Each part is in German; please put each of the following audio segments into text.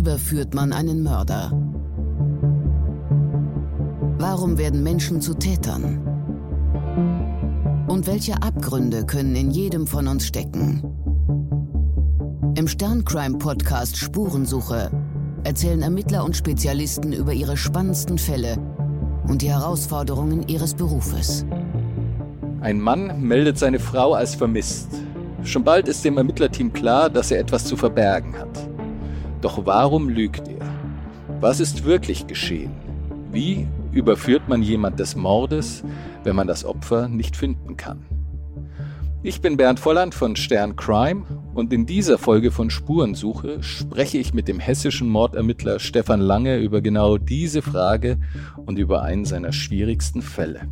überführt man einen Mörder? Warum werden Menschen zu Tätern? Und welche Abgründe können in jedem von uns stecken? Im Sterncrime-Podcast Spurensuche erzählen Ermittler und Spezialisten über ihre spannendsten Fälle und die Herausforderungen ihres Berufes. Ein Mann meldet seine Frau als vermisst. Schon bald ist dem Ermittlerteam klar, dass er etwas zu verbergen hat. Doch warum lügt er? Was ist wirklich geschehen? Wie überführt man jemand des Mordes, wenn man das Opfer nicht finden kann? Ich bin Bernd Volland von Stern Crime und in dieser Folge von Spurensuche spreche ich mit dem hessischen Mordermittler Stefan Lange über genau diese Frage und über einen seiner schwierigsten Fälle.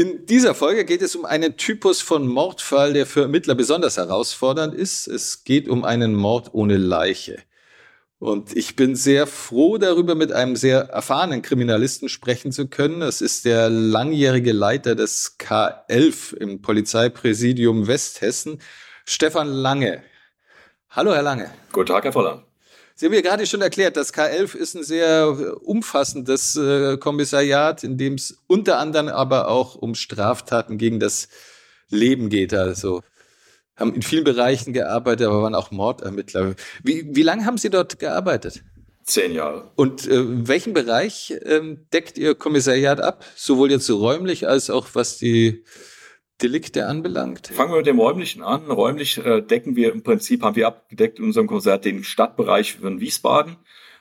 In dieser Folge geht es um einen Typus von Mordfall, der für Ermittler besonders herausfordernd ist. Es geht um einen Mord ohne Leiche. Und ich bin sehr froh darüber, mit einem sehr erfahrenen Kriminalisten sprechen zu können. Das ist der langjährige Leiter des K11 im Polizeipräsidium Westhessen, Stefan Lange. Hallo, Herr Lange. Guten Tag, Herr Voller. Sie haben ja gerade schon erklärt, das K11 ist ein sehr umfassendes äh, Kommissariat, in dem es unter anderem aber auch um Straftaten gegen das Leben geht. Also haben in vielen Bereichen gearbeitet, aber waren auch Mordermittler. Wie, wie lange haben Sie dort gearbeitet? Zehn Jahre. Und äh, welchen Bereich ähm, deckt Ihr Kommissariat ab? Sowohl jetzt so räumlich als auch was die Delikte anbelangt? Fangen wir mit dem Räumlichen an. Räumlich äh, decken wir im Prinzip, haben wir abgedeckt in unserem Konzert den Stadtbereich von Wiesbaden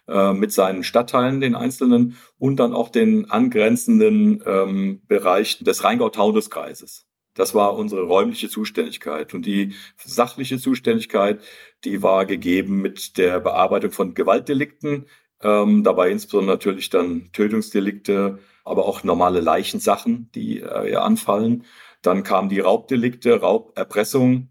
äh, mit seinen Stadtteilen, den einzelnen, und dann auch den angrenzenden ähm, Bereich des Rheingau-Taunus-Kreises. Das war unsere räumliche Zuständigkeit. Und die sachliche Zuständigkeit, die war gegeben mit der Bearbeitung von Gewaltdelikten, ähm, dabei insbesondere natürlich dann Tötungsdelikte, aber auch normale Leichensachen, die äh, anfallen. Dann kamen die Raubdelikte, Rauberpressung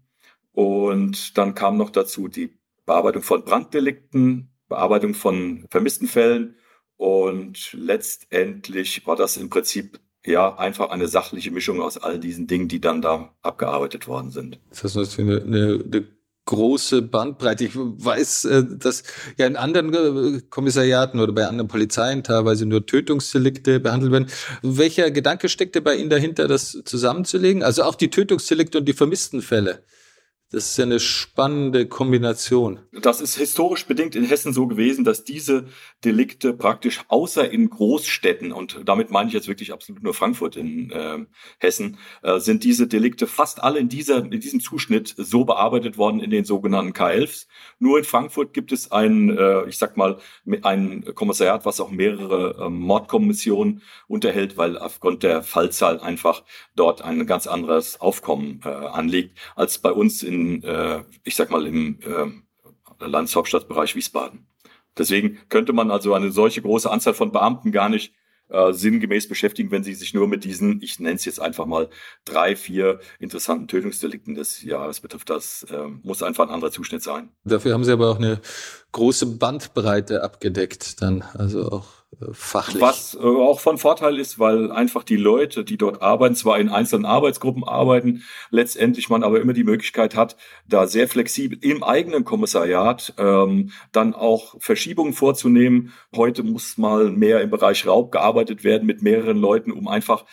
und dann kam noch dazu die Bearbeitung von Branddelikten, Bearbeitung von vermissten Fällen und letztendlich war das im Prinzip ja einfach eine sachliche Mischung aus all diesen Dingen, die dann da abgearbeitet worden sind. Das ist eine, eine, eine große Bandbreite. Ich weiß, äh, dass ja in anderen äh, Kommissariaten oder bei anderen Polizeien teilweise nur Tötungsdelikte behandelt werden. Welcher Gedanke steckte bei Ihnen dahinter, das zusammenzulegen? Also auch die Tötungsdelikte und die vermissten Fälle. Das ist ja eine spannende Kombination. Das ist historisch bedingt in Hessen so gewesen, dass diese Delikte praktisch außer in Großstädten, und damit meine ich jetzt wirklich absolut nur Frankfurt in äh, Hessen, äh, sind diese Delikte fast alle in, dieser, in diesem Zuschnitt so bearbeitet worden in den sogenannten K11s. Nur in Frankfurt gibt es ein, äh, ich sag mal, ein Kommissariat, was auch mehrere äh, Mordkommissionen unterhält, weil aufgrund der Fallzahl einfach dort ein ganz anderes Aufkommen äh, anliegt als bei uns in äh, ich sag mal, im äh, Landeshauptstadtbereich Wiesbaden. Deswegen könnte man also eine solche große Anzahl von Beamten gar nicht äh, sinngemäß beschäftigen, wenn sie sich nur mit diesen, ich nenne es jetzt einfach mal, drei, vier interessanten Tötungsdelikten des Jahres betrifft. Das äh, muss einfach ein anderer Zuschnitt sein. Dafür haben Sie aber auch eine große Bandbreite abgedeckt, dann also auch fachlich. Was äh, auch von Vorteil ist, weil einfach die Leute, die dort arbeiten, zwar in einzelnen Arbeitsgruppen arbeiten, letztendlich man aber immer die Möglichkeit hat, da sehr flexibel im eigenen Kommissariat ähm, dann auch Verschiebungen vorzunehmen. Heute muss mal mehr im Bereich Raub gearbeitet werden mit mehreren Leuten, um einfach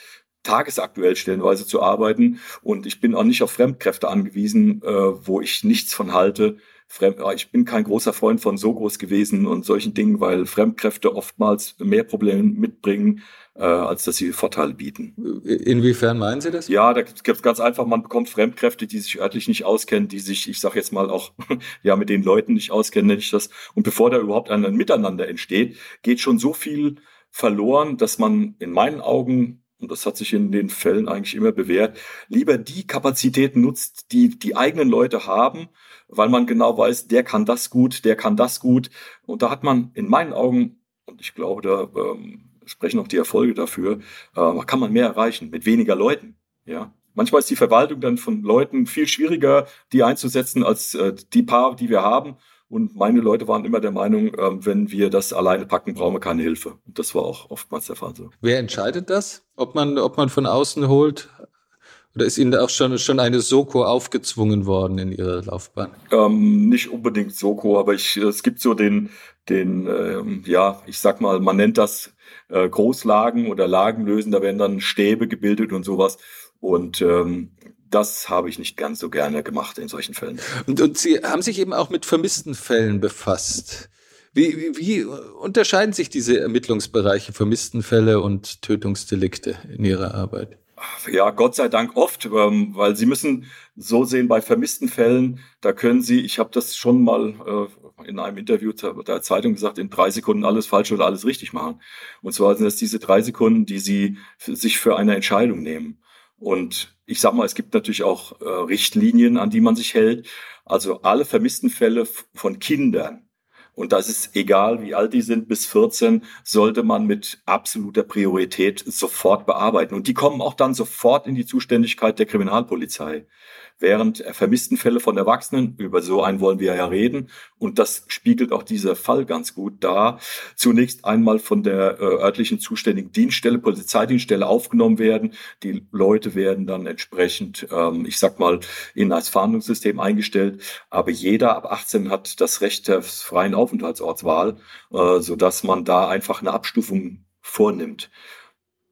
tagesaktuell stellenweise zu arbeiten. Und ich bin auch nicht auf Fremdkräfte angewiesen, äh, wo ich nichts von halte Fremd, ich bin kein großer Freund von so groß gewesen und solchen Dingen, weil Fremdkräfte oftmals mehr Probleme mitbringen, äh, als dass sie Vorteile bieten. Inwiefern meinen Sie das? Ja, da gibt es ganz einfach, man bekommt Fremdkräfte, die sich örtlich nicht auskennen, die sich, ich sage jetzt mal auch, ja, mit den Leuten nicht auskennen, nenne ich das. Und bevor da überhaupt ein Miteinander entsteht, geht schon so viel verloren, dass man in meinen Augen und das hat sich in den Fällen eigentlich immer bewährt, lieber die Kapazitäten nutzt, die die eigenen Leute haben, weil man genau weiß, der kann das gut, der kann das gut. Und da hat man in meinen Augen, und ich glaube, da ähm, sprechen auch die Erfolge dafür, äh, kann man mehr erreichen mit weniger Leuten. Ja, manchmal ist die Verwaltung dann von Leuten viel schwieriger, die einzusetzen als äh, die paar, die wir haben. Und meine Leute waren immer der Meinung, äh, wenn wir das alleine packen, brauchen wir keine Hilfe. Und das war auch oftmals der Fall so. Wer entscheidet das? Ob man, ob man von außen holt? Oder ist Ihnen auch schon, schon eine Soko aufgezwungen worden in Ihrer Laufbahn? Ähm, nicht unbedingt Soko, aber ich, es gibt so den, den, ähm, ja, ich sag mal, man nennt das äh, Großlagen oder Lagenlösen, da werden dann Stäbe gebildet und sowas. Und ähm, das habe ich nicht ganz so gerne gemacht in solchen Fällen. Und, und Sie haben sich eben auch mit vermissten Fällen befasst. Wie, wie, wie unterscheiden sich diese Ermittlungsbereiche, vermissten Fälle und Tötungsdelikte in Ihrer Arbeit? Ja, Gott sei Dank oft, ähm, weil Sie müssen so sehen, bei vermissten Fällen, da können Sie, ich habe das schon mal äh, in einem Interview der Zeitung gesagt, in drei Sekunden alles falsch oder alles richtig machen. Und zwar sind es diese drei Sekunden, die Sie sich für eine Entscheidung nehmen. Und ich sag mal, es gibt natürlich auch äh, Richtlinien, an die man sich hält. Also alle vermissten Fälle von Kindern, und das ist egal, wie alt die sind, bis 14, sollte man mit absoluter Priorität sofort bearbeiten. Und die kommen auch dann sofort in die Zuständigkeit der Kriminalpolizei während vermissten Fälle von Erwachsenen, über so einen wollen wir ja reden, und das spiegelt auch dieser Fall ganz gut dar, zunächst einmal von der äh, örtlichen zuständigen Dienststelle, Polizeidienststelle aufgenommen werden. Die Leute werden dann entsprechend, ähm, ich sag mal, in das Fahndungssystem eingestellt, aber jeder ab 18 hat das Recht der freien Aufenthaltsortswahl, äh, so dass man da einfach eine Abstufung vornimmt.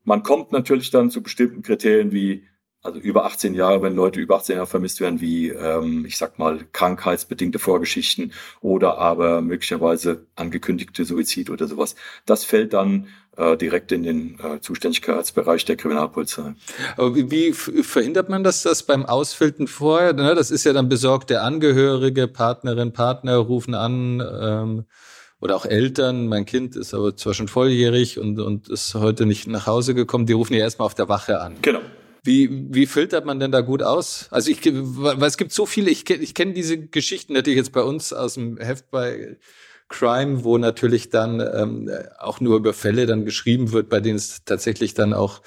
Man kommt natürlich dann zu bestimmten Kriterien wie also über 18 Jahre, wenn Leute über 18 Jahre vermisst werden, wie, ähm, ich sag mal, krankheitsbedingte Vorgeschichten oder aber möglicherweise angekündigte Suizid oder sowas. Das fällt dann äh, direkt in den äh, Zuständigkeitsbereich der Kriminalpolizei. Aber wie, wie verhindert man das, das beim Ausfilten vorher? Ne? Das ist ja dann besorgt, der Angehörige, Partnerin, Partner rufen an, ähm, oder auch Eltern, mein Kind ist aber zwar schon volljährig und, und ist heute nicht nach Hause gekommen, die rufen ja erstmal auf der Wache an. Genau. Wie, wie filtert man denn da gut aus? Also ich, weil es gibt so viele, ich, ich kenne diese Geschichten natürlich jetzt bei uns aus dem Heft bei Crime, wo natürlich dann ähm, auch nur über Fälle dann geschrieben wird, bei denen es tatsächlich dann auch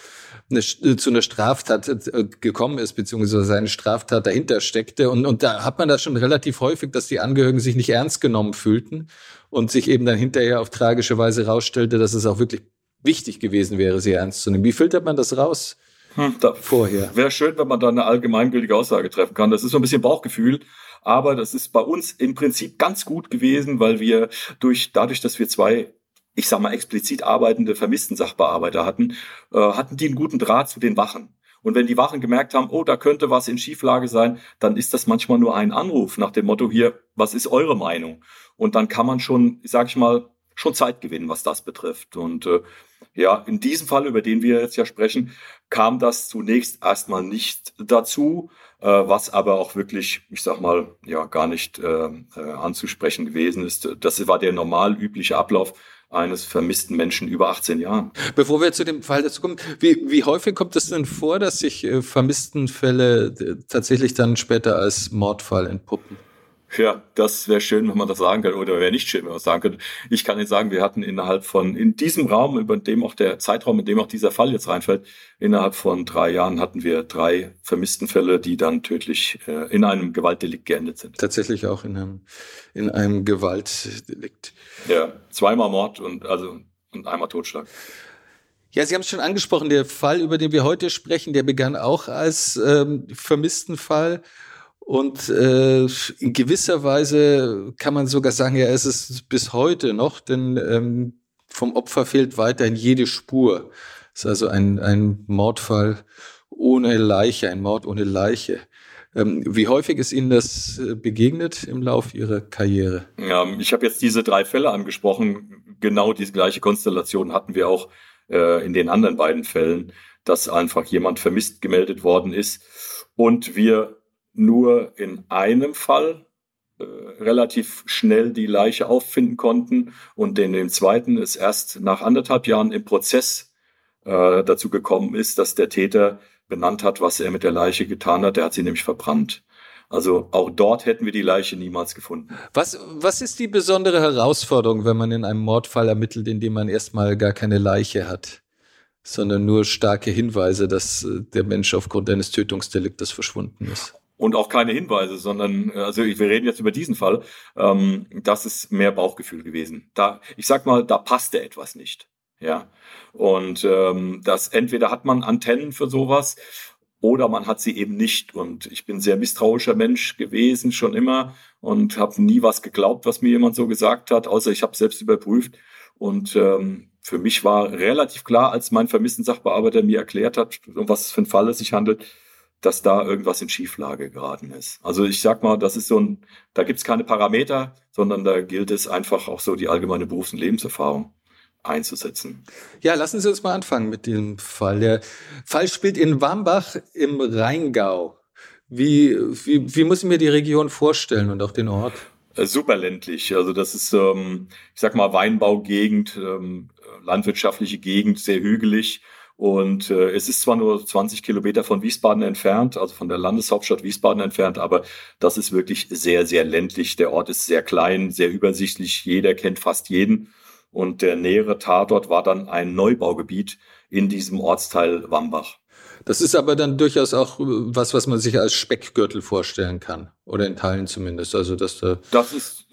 eine, zu einer Straftat äh, gekommen ist, beziehungsweise eine Straftat dahinter steckte. Und, und da hat man das schon relativ häufig, dass die Angehörigen sich nicht ernst genommen fühlten und sich eben dann hinterher auf tragische Weise rausstellte, dass es auch wirklich wichtig gewesen wäre, sie ernst zu nehmen. Wie filtert man das raus? Hm, vorher. Wäre schön, wenn man da eine allgemeingültige Aussage treffen kann. Das ist so ein bisschen Bauchgefühl. Aber das ist bei uns im Prinzip ganz gut gewesen, weil wir durch, dadurch, dass wir zwei ich sag mal, explizit arbeitende vermissten Sachbearbeiter hatten, äh, hatten die einen guten Draht zu den Wachen. Und wenn die Wachen gemerkt haben, oh, da könnte was in Schieflage sein, dann ist das manchmal nur ein Anruf nach dem Motto hier, was ist eure Meinung? Und dann kann man schon, sag ich mal, schon Zeit gewinnen, was das betrifft. Und äh, ja, in diesem Fall, über den wir jetzt ja sprechen, kam das zunächst erstmal nicht dazu, äh, was aber auch wirklich, ich sag mal, ja, gar nicht äh, äh, anzusprechen gewesen ist. Das war der normal übliche Ablauf eines vermissten Menschen über 18 Jahren. Bevor wir zu dem Fall dazu kommen, wie, wie häufig kommt es denn vor, dass sich äh, vermissten Fälle äh, tatsächlich dann später als Mordfall entpuppen? Ja, das wäre schön, wenn man das sagen könnte, oder wäre nicht schön, wenn man das sagen könnte. Ich kann Ihnen sagen, wir hatten innerhalb von, in diesem Raum, über dem auch der Zeitraum, in dem auch dieser Fall jetzt reinfällt, innerhalb von drei Jahren hatten wir drei vermissten Fälle, die dann tödlich äh, in einem Gewaltdelikt geendet sind. Tatsächlich auch in einem, in einem Gewaltdelikt. Ja, zweimal Mord und, also, und einmal Totschlag. Ja, Sie haben es schon angesprochen, der Fall, über den wir heute sprechen, der begann auch als ähm, vermissten Fall. Und äh, in gewisser Weise kann man sogar sagen, ja, es ist bis heute noch, denn ähm, vom Opfer fehlt weiterhin jede Spur. Es ist also ein, ein Mordfall ohne Leiche, ein Mord ohne Leiche. Ähm, wie häufig ist Ihnen das äh, begegnet im Lauf Ihrer Karriere? Ja, ich habe jetzt diese drei Fälle angesprochen. Genau diese gleiche Konstellation hatten wir auch äh, in den anderen beiden Fällen, dass einfach jemand vermisst gemeldet worden ist und wir nur in einem Fall äh, relativ schnell die Leiche auffinden konnten und in dem zweiten ist erst nach anderthalb Jahren im Prozess äh, dazu gekommen ist, dass der Täter benannt hat, was er mit der Leiche getan hat. Er hat sie nämlich verbrannt. Also auch dort hätten wir die Leiche niemals gefunden. Was, was ist die besondere Herausforderung, wenn man in einem Mordfall ermittelt, in dem man erstmal gar keine Leiche hat, sondern nur starke Hinweise, dass äh, der Mensch aufgrund eines Tötungsdeliktes verschwunden ist? Und auch keine Hinweise, sondern also wir reden jetzt über diesen Fall. Ähm, das ist mehr Bauchgefühl gewesen. Da, ich sag mal, da passte etwas nicht. Ja, und ähm, das entweder hat man Antennen für sowas oder man hat sie eben nicht. Und ich bin sehr misstrauischer Mensch gewesen, schon immer, und habe nie was geglaubt, was mir jemand so gesagt hat, außer ich habe selbst überprüft. Und ähm, für mich war relativ klar, als mein vermissten Sachbearbeiter mir erklärt hat, um was für ein Fall es sich handelt, dass da irgendwas in Schieflage geraten ist. Also ich sag mal, das ist so ein, da gibt's keine Parameter, sondern da gilt es einfach auch so die allgemeine Berufs- und Lebenserfahrung einzusetzen. Ja, lassen Sie uns mal anfangen mit dem Fall. Der Fall spielt in Wambach im Rheingau. Wie, wie, wie muss ich mir die Region vorstellen und auch den Ort? Äh, super ländlich. Also das ist, ähm, ich sag mal, Weinbaugegend, ähm, landwirtschaftliche Gegend, sehr hügelig. Und äh, es ist zwar nur 20 Kilometer von Wiesbaden entfernt, also von der Landeshauptstadt Wiesbaden entfernt, aber das ist wirklich sehr, sehr ländlich. Der Ort ist sehr klein, sehr übersichtlich. Jeder kennt fast jeden. Und der nähere Tatort war dann ein Neubaugebiet in diesem Ortsteil Wambach. Das ist aber dann durchaus auch äh, was, was man sich als Speckgürtel vorstellen kann. Oder in Teilen zumindest. Also, dass da das ist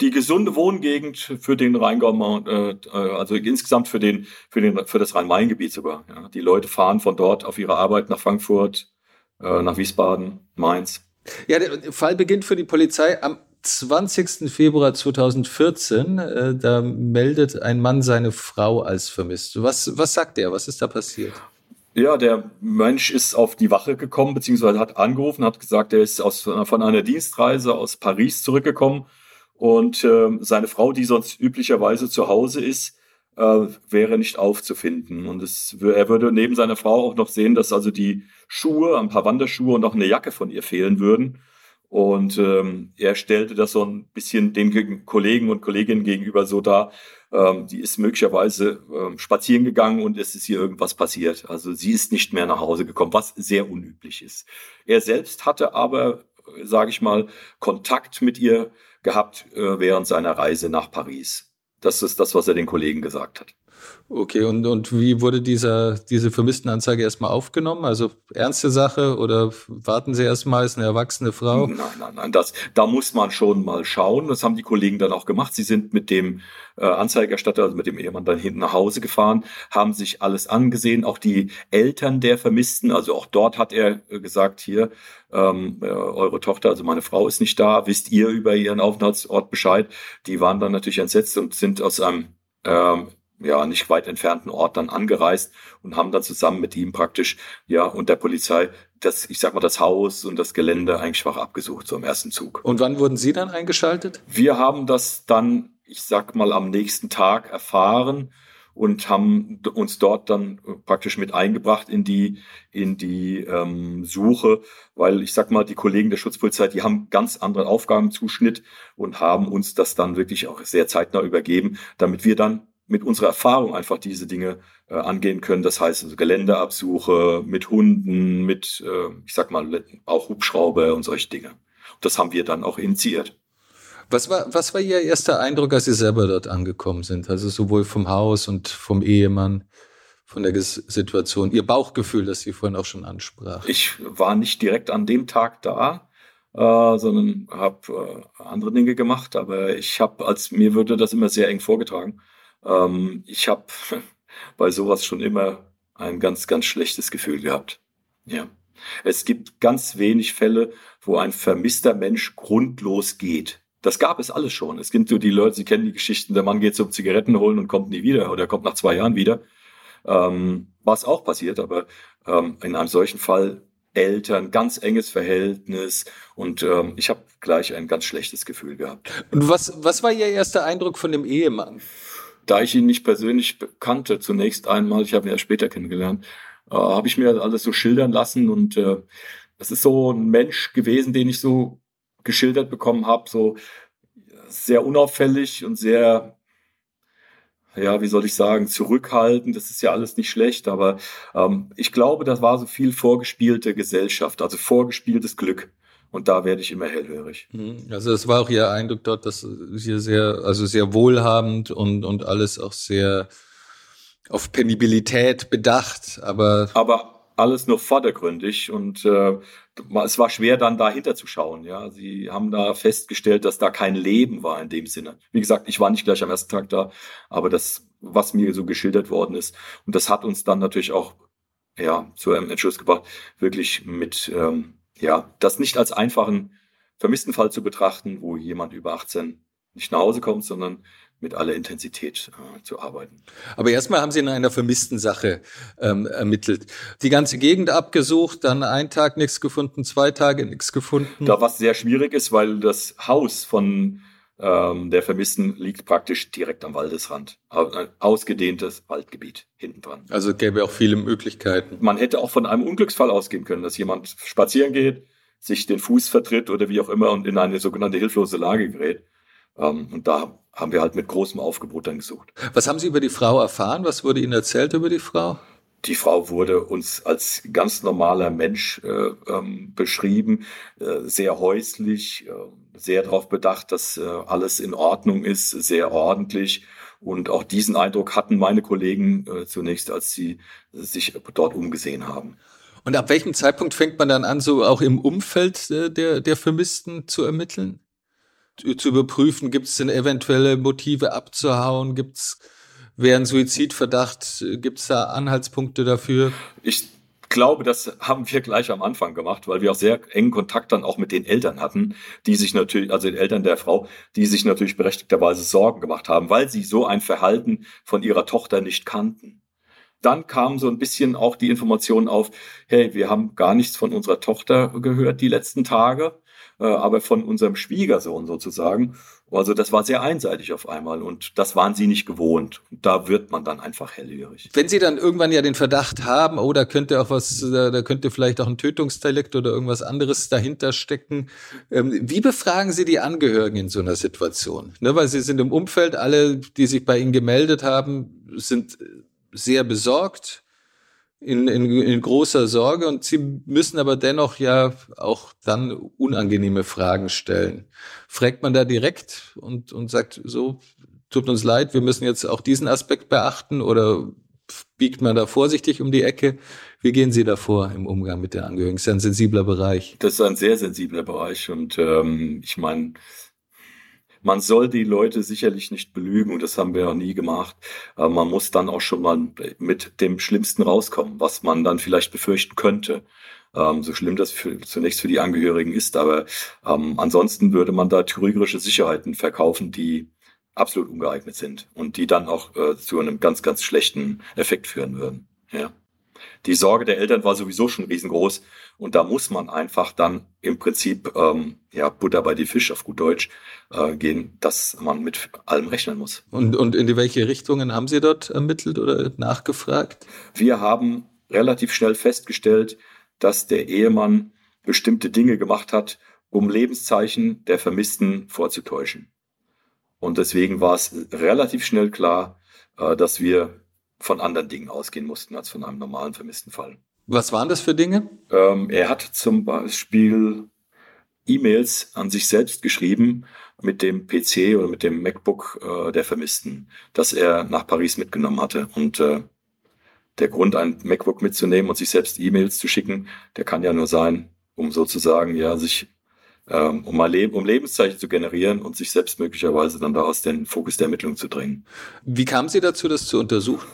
die gesunde Wohngegend für den Rheingau, äh, äh, also insgesamt für den, für den, für das Rhein-Main-Gebiet sogar. Ja. Die Leute fahren von dort auf ihre Arbeit nach Frankfurt, äh, nach Wiesbaden, Mainz. Ja, der Fall beginnt für die Polizei am 20. Februar 2014, äh, da meldet ein Mann seine Frau als vermisst. Was, was sagt er? Was ist da passiert? Ja, der Mensch ist auf die Wache gekommen, beziehungsweise hat angerufen, hat gesagt, er ist aus, von einer Dienstreise aus Paris zurückgekommen und äh, seine Frau, die sonst üblicherweise zu Hause ist, äh, wäre nicht aufzufinden. Und es, er würde neben seiner Frau auch noch sehen, dass also die Schuhe, ein paar Wanderschuhe und auch eine Jacke von ihr fehlen würden. Und ähm, er stellte das so ein bisschen den Kollegen und Kolleginnen gegenüber so dar, ähm, die ist möglicherweise ähm, spazieren gegangen und es ist ihr irgendwas passiert. Also sie ist nicht mehr nach Hause gekommen, was sehr unüblich ist. Er selbst hatte aber, sage ich mal, Kontakt mit ihr gehabt äh, während seiner Reise nach Paris. Das ist das, was er den Kollegen gesagt hat. Okay, und, und wie wurde dieser, diese Vermisstenanzeige erstmal aufgenommen? Also ernste Sache oder warten Sie erstmal, ist eine erwachsene Frau? Nein, nein, nein, das, da muss man schon mal schauen. Das haben die Kollegen dann auch gemacht. Sie sind mit dem äh, Anzeigerstatter, also mit dem Ehemann dann hinten nach Hause gefahren, haben sich alles angesehen, auch die Eltern der Vermissten. Also auch dort hat er äh, gesagt, hier, ähm, äh, eure Tochter, also meine Frau ist nicht da, wisst ihr über ihren Aufenthaltsort Bescheid? Die waren dann natürlich entsetzt und sind aus einem ähm, ja, nicht weit entfernten Ort dann angereist und haben dann zusammen mit ihm praktisch, ja, und der Polizei das, ich sag mal, das Haus und das Gelände eigentlich schwach abgesucht, so im ersten Zug. Und wann wurden Sie dann eingeschaltet? Wir haben das dann, ich sag mal, am nächsten Tag erfahren und haben uns dort dann praktisch mit eingebracht in die in die ähm, Suche, weil ich sag mal, die Kollegen der Schutzpolizei, die haben ganz anderen Aufgabenzuschnitt und haben uns das dann wirklich auch sehr zeitnah übergeben, damit wir dann mit unserer Erfahrung einfach diese Dinge äh, angehen können. Das heißt also Geländeabsuche mit Hunden, mit, äh, ich sag mal, auch Hubschrauber und solche Dinge. Das haben wir dann auch initiiert. Was war, was war Ihr erster Eindruck, als Sie selber dort angekommen sind? Also sowohl vom Haus und vom Ehemann, von der Situation, Ihr Bauchgefühl, das Sie vorhin auch schon ansprachen. Ich war nicht direkt an dem Tag da, äh, sondern habe äh, andere Dinge gemacht, aber ich habe, als mir würde das immer sehr eng vorgetragen. Ähm, ich habe bei sowas schon immer ein ganz, ganz schlechtes Gefühl gehabt. Ja. Es gibt ganz wenig Fälle, wo ein vermisster Mensch grundlos geht. Das gab es alles schon. Es gibt so die Leute, Sie kennen die Geschichten, der Mann geht zum Zigaretten holen und kommt nie wieder oder kommt nach zwei Jahren wieder. Ähm, was auch passiert, aber ähm, in einem solchen Fall Eltern, ganz enges Verhältnis und ähm, ich habe gleich ein ganz schlechtes Gefühl gehabt. Und was, was war Ihr erster Eindruck von dem Ehemann? Da ich ihn nicht persönlich kannte, zunächst einmal, ich habe ihn ja später kennengelernt, äh, habe ich mir alles so schildern lassen und äh, das ist so ein Mensch gewesen, den ich so geschildert bekommen habe, so sehr unauffällig und sehr, ja, wie soll ich sagen, zurückhaltend. Das ist ja alles nicht schlecht, aber ähm, ich glaube, das war so viel vorgespielte Gesellschaft, also vorgespieltes Glück. Und da werde ich immer hellhörig. Mhm. Also es war auch Ihr Eindruck dort, dass Sie sehr, also sehr wohlhabend und, und alles auch sehr auf Penibilität bedacht, aber. Aber alles nur vordergründig und äh, es war schwer dann dahinter zu schauen. Ja, sie haben da festgestellt, dass da kein Leben war in dem Sinne. Wie gesagt, ich war nicht gleich am ersten Tag da, aber das, was mir so geschildert worden ist, und das hat uns dann natürlich auch ja zu einem Entschluss gebracht, wirklich mit ähm, ja das nicht als einfachen vermissten Fall zu betrachten, wo jemand über 18 nicht nach Hause kommt, sondern mit aller Intensität äh, zu arbeiten. Aber erstmal haben Sie in einer vermissten Sache ähm, ermittelt. Die ganze Gegend abgesucht, dann einen Tag nichts gefunden, zwei Tage nichts gefunden. Da was sehr schwierig ist, weil das Haus von ähm, der Vermissten liegt praktisch direkt am Waldesrand. Ein ausgedehntes Waldgebiet hinten dran. Also gäbe auch viele Möglichkeiten. Man hätte auch von einem Unglücksfall ausgehen können, dass jemand spazieren geht, sich den Fuß vertritt oder wie auch immer und in eine sogenannte hilflose Lage gerät. Ähm, und da haben wir halt mit großem Aufgebot dann gesucht. Was haben Sie über die Frau erfahren? Was wurde Ihnen erzählt über die Frau? Die Frau wurde uns als ganz normaler Mensch äh, ähm, beschrieben, äh, sehr häuslich, äh, sehr darauf bedacht, dass äh, alles in Ordnung ist, sehr ordentlich. Und auch diesen Eindruck hatten meine Kollegen äh, zunächst, als sie sich dort umgesehen haben. Und ab welchem Zeitpunkt fängt man dann an, so auch im Umfeld äh, der, der Vermissten zu ermitteln? zu überprüfen, gibt es denn eventuelle Motive abzuhauen, gibt es während Suizidverdacht, gibt es da Anhaltspunkte dafür? Ich glaube, das haben wir gleich am Anfang gemacht, weil wir auch sehr engen Kontakt dann auch mit den Eltern hatten, die sich natürlich, also den Eltern der Frau, die sich natürlich berechtigterweise Sorgen gemacht haben, weil sie so ein Verhalten von ihrer Tochter nicht kannten. Dann kam so ein bisschen auch die Information auf, hey, wir haben gar nichts von unserer Tochter gehört die letzten Tage. Äh, aber von unserem Schwiegersohn sozusagen. Also das war sehr einseitig auf einmal und das waren sie nicht gewohnt. Da wird man dann einfach hellhörig. Wenn Sie dann irgendwann ja den Verdacht haben, oh, da könnte auch was, da könnte vielleicht auch ein Tötungsdelikt oder irgendwas anderes dahinter stecken. Ähm, wie befragen Sie die Angehörigen in so einer Situation? Ne, weil Sie sind im Umfeld, alle, die sich bei Ihnen gemeldet haben, sind sehr besorgt in, in, in großer Sorge und sie müssen aber dennoch ja auch dann unangenehme Fragen stellen. Fragt man da direkt und, und sagt, so, tut uns leid, wir müssen jetzt auch diesen Aspekt beachten oder biegt man da vorsichtig um die Ecke? Wie gehen Sie da vor im Umgang mit den Angehörigen? Das ist ein sensibler Bereich. Das ist ein sehr sensibler Bereich und ähm, ich meine, man soll die Leute sicherlich nicht belügen und das haben wir auch nie gemacht. Aber man muss dann auch schon mal mit dem Schlimmsten rauskommen, was man dann vielleicht befürchten könnte. Ähm, so schlimm das für, zunächst für die Angehörigen ist, aber ähm, ansonsten würde man da trügerische Sicherheiten verkaufen, die absolut ungeeignet sind und die dann auch äh, zu einem ganz, ganz schlechten Effekt führen würden. Ja die Sorge der Eltern war sowieso schon riesengroß. Und da muss man einfach dann im Prinzip, ähm, ja, Butter bei die Fisch auf gut Deutsch äh, gehen, dass man mit allem rechnen muss. Und, und in welche Richtungen haben Sie dort ermittelt oder nachgefragt? Wir haben relativ schnell festgestellt, dass der Ehemann bestimmte Dinge gemacht hat, um Lebenszeichen der Vermissten vorzutäuschen. Und deswegen war es relativ schnell klar, äh, dass wir von anderen Dingen ausgehen mussten als von einem normalen vermissten Fall. Was waren das für Dinge? Ähm, er hat zum Beispiel E-Mails an sich selbst geschrieben mit dem PC oder mit dem MacBook äh, der Vermissten, das er nach Paris mitgenommen hatte. Und äh, der Grund, ein MacBook mitzunehmen und sich selbst E-Mails zu schicken, der kann ja nur sein, um sozusagen ja sich ähm, um mal Leb um Lebenszeichen zu generieren und sich selbst möglicherweise dann da aus den Fokus der Ermittlung zu drängen. Wie kam Sie dazu, das zu untersuchen?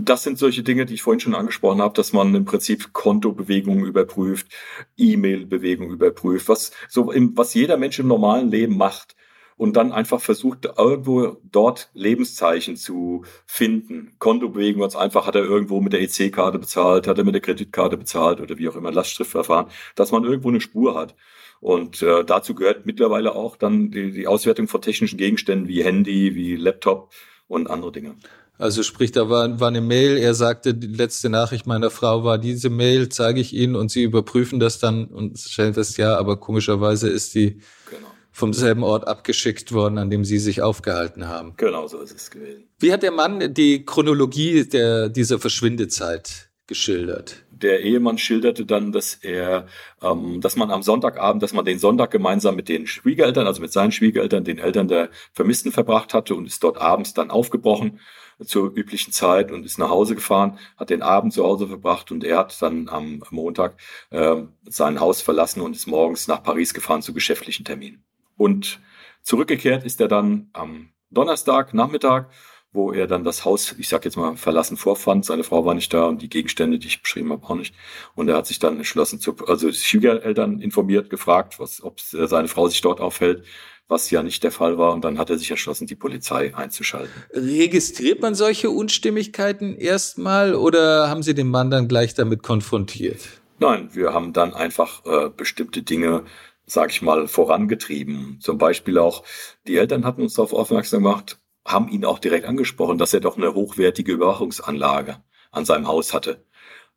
Das sind solche Dinge, die ich vorhin schon angesprochen habe, dass man im Prinzip Kontobewegungen überprüft, E-Mail-Bewegungen überprüft, was so im, was jeder Mensch im normalen Leben macht und dann einfach versucht, irgendwo dort Lebenszeichen zu finden. Kontobewegungen ganz einfach, hat er irgendwo mit der EC-Karte bezahlt, hat er mit der Kreditkarte bezahlt oder wie auch immer, Lastschriftverfahren, dass man irgendwo eine Spur hat. Und äh, dazu gehört mittlerweile auch dann die, die Auswertung von technischen Gegenständen wie Handy, wie Laptop und andere Dinge. Also sprich, da war, war eine Mail, er sagte, die letzte Nachricht meiner Frau war diese Mail, zeige ich Ihnen und Sie überprüfen das dann und stellen fest, ja, aber komischerweise ist die genau. vom selben Ort abgeschickt worden, an dem Sie sich aufgehalten haben. Genau so ist es gewesen. Wie hat der Mann die Chronologie der, dieser Verschwindezeit geschildert? der Ehemann schilderte dann, dass er, ähm, dass man am Sonntagabend, dass man den Sonntag gemeinsam mit den Schwiegereltern, also mit seinen Schwiegereltern, den Eltern der Vermissten verbracht hatte und ist dort abends dann aufgebrochen zur üblichen Zeit und ist nach Hause gefahren, hat den Abend zu Hause verbracht und er hat dann am Montag äh, sein Haus verlassen und ist morgens nach Paris gefahren zu geschäftlichen Terminen. Und zurückgekehrt ist er dann am Donnerstag Nachmittag wo er dann das Haus, ich sag jetzt mal, verlassen vorfand. Seine Frau war nicht da und die Gegenstände, die ich beschrieben habe, auch nicht. Und er hat sich dann entschlossen, zu, also die Schwiegereltern informiert, gefragt, was, ob seine Frau sich dort aufhält was ja nicht der Fall war. Und dann hat er sich entschlossen, die Polizei einzuschalten. Registriert man solche Unstimmigkeiten erstmal oder haben Sie den Mann dann gleich damit konfrontiert? Nein, wir haben dann einfach äh, bestimmte Dinge sag ich mal, vorangetrieben. Zum Beispiel auch, die Eltern hatten uns darauf aufmerksam gemacht, haben ihn auch direkt angesprochen, dass er doch eine hochwertige Überwachungsanlage an seinem Haus hatte.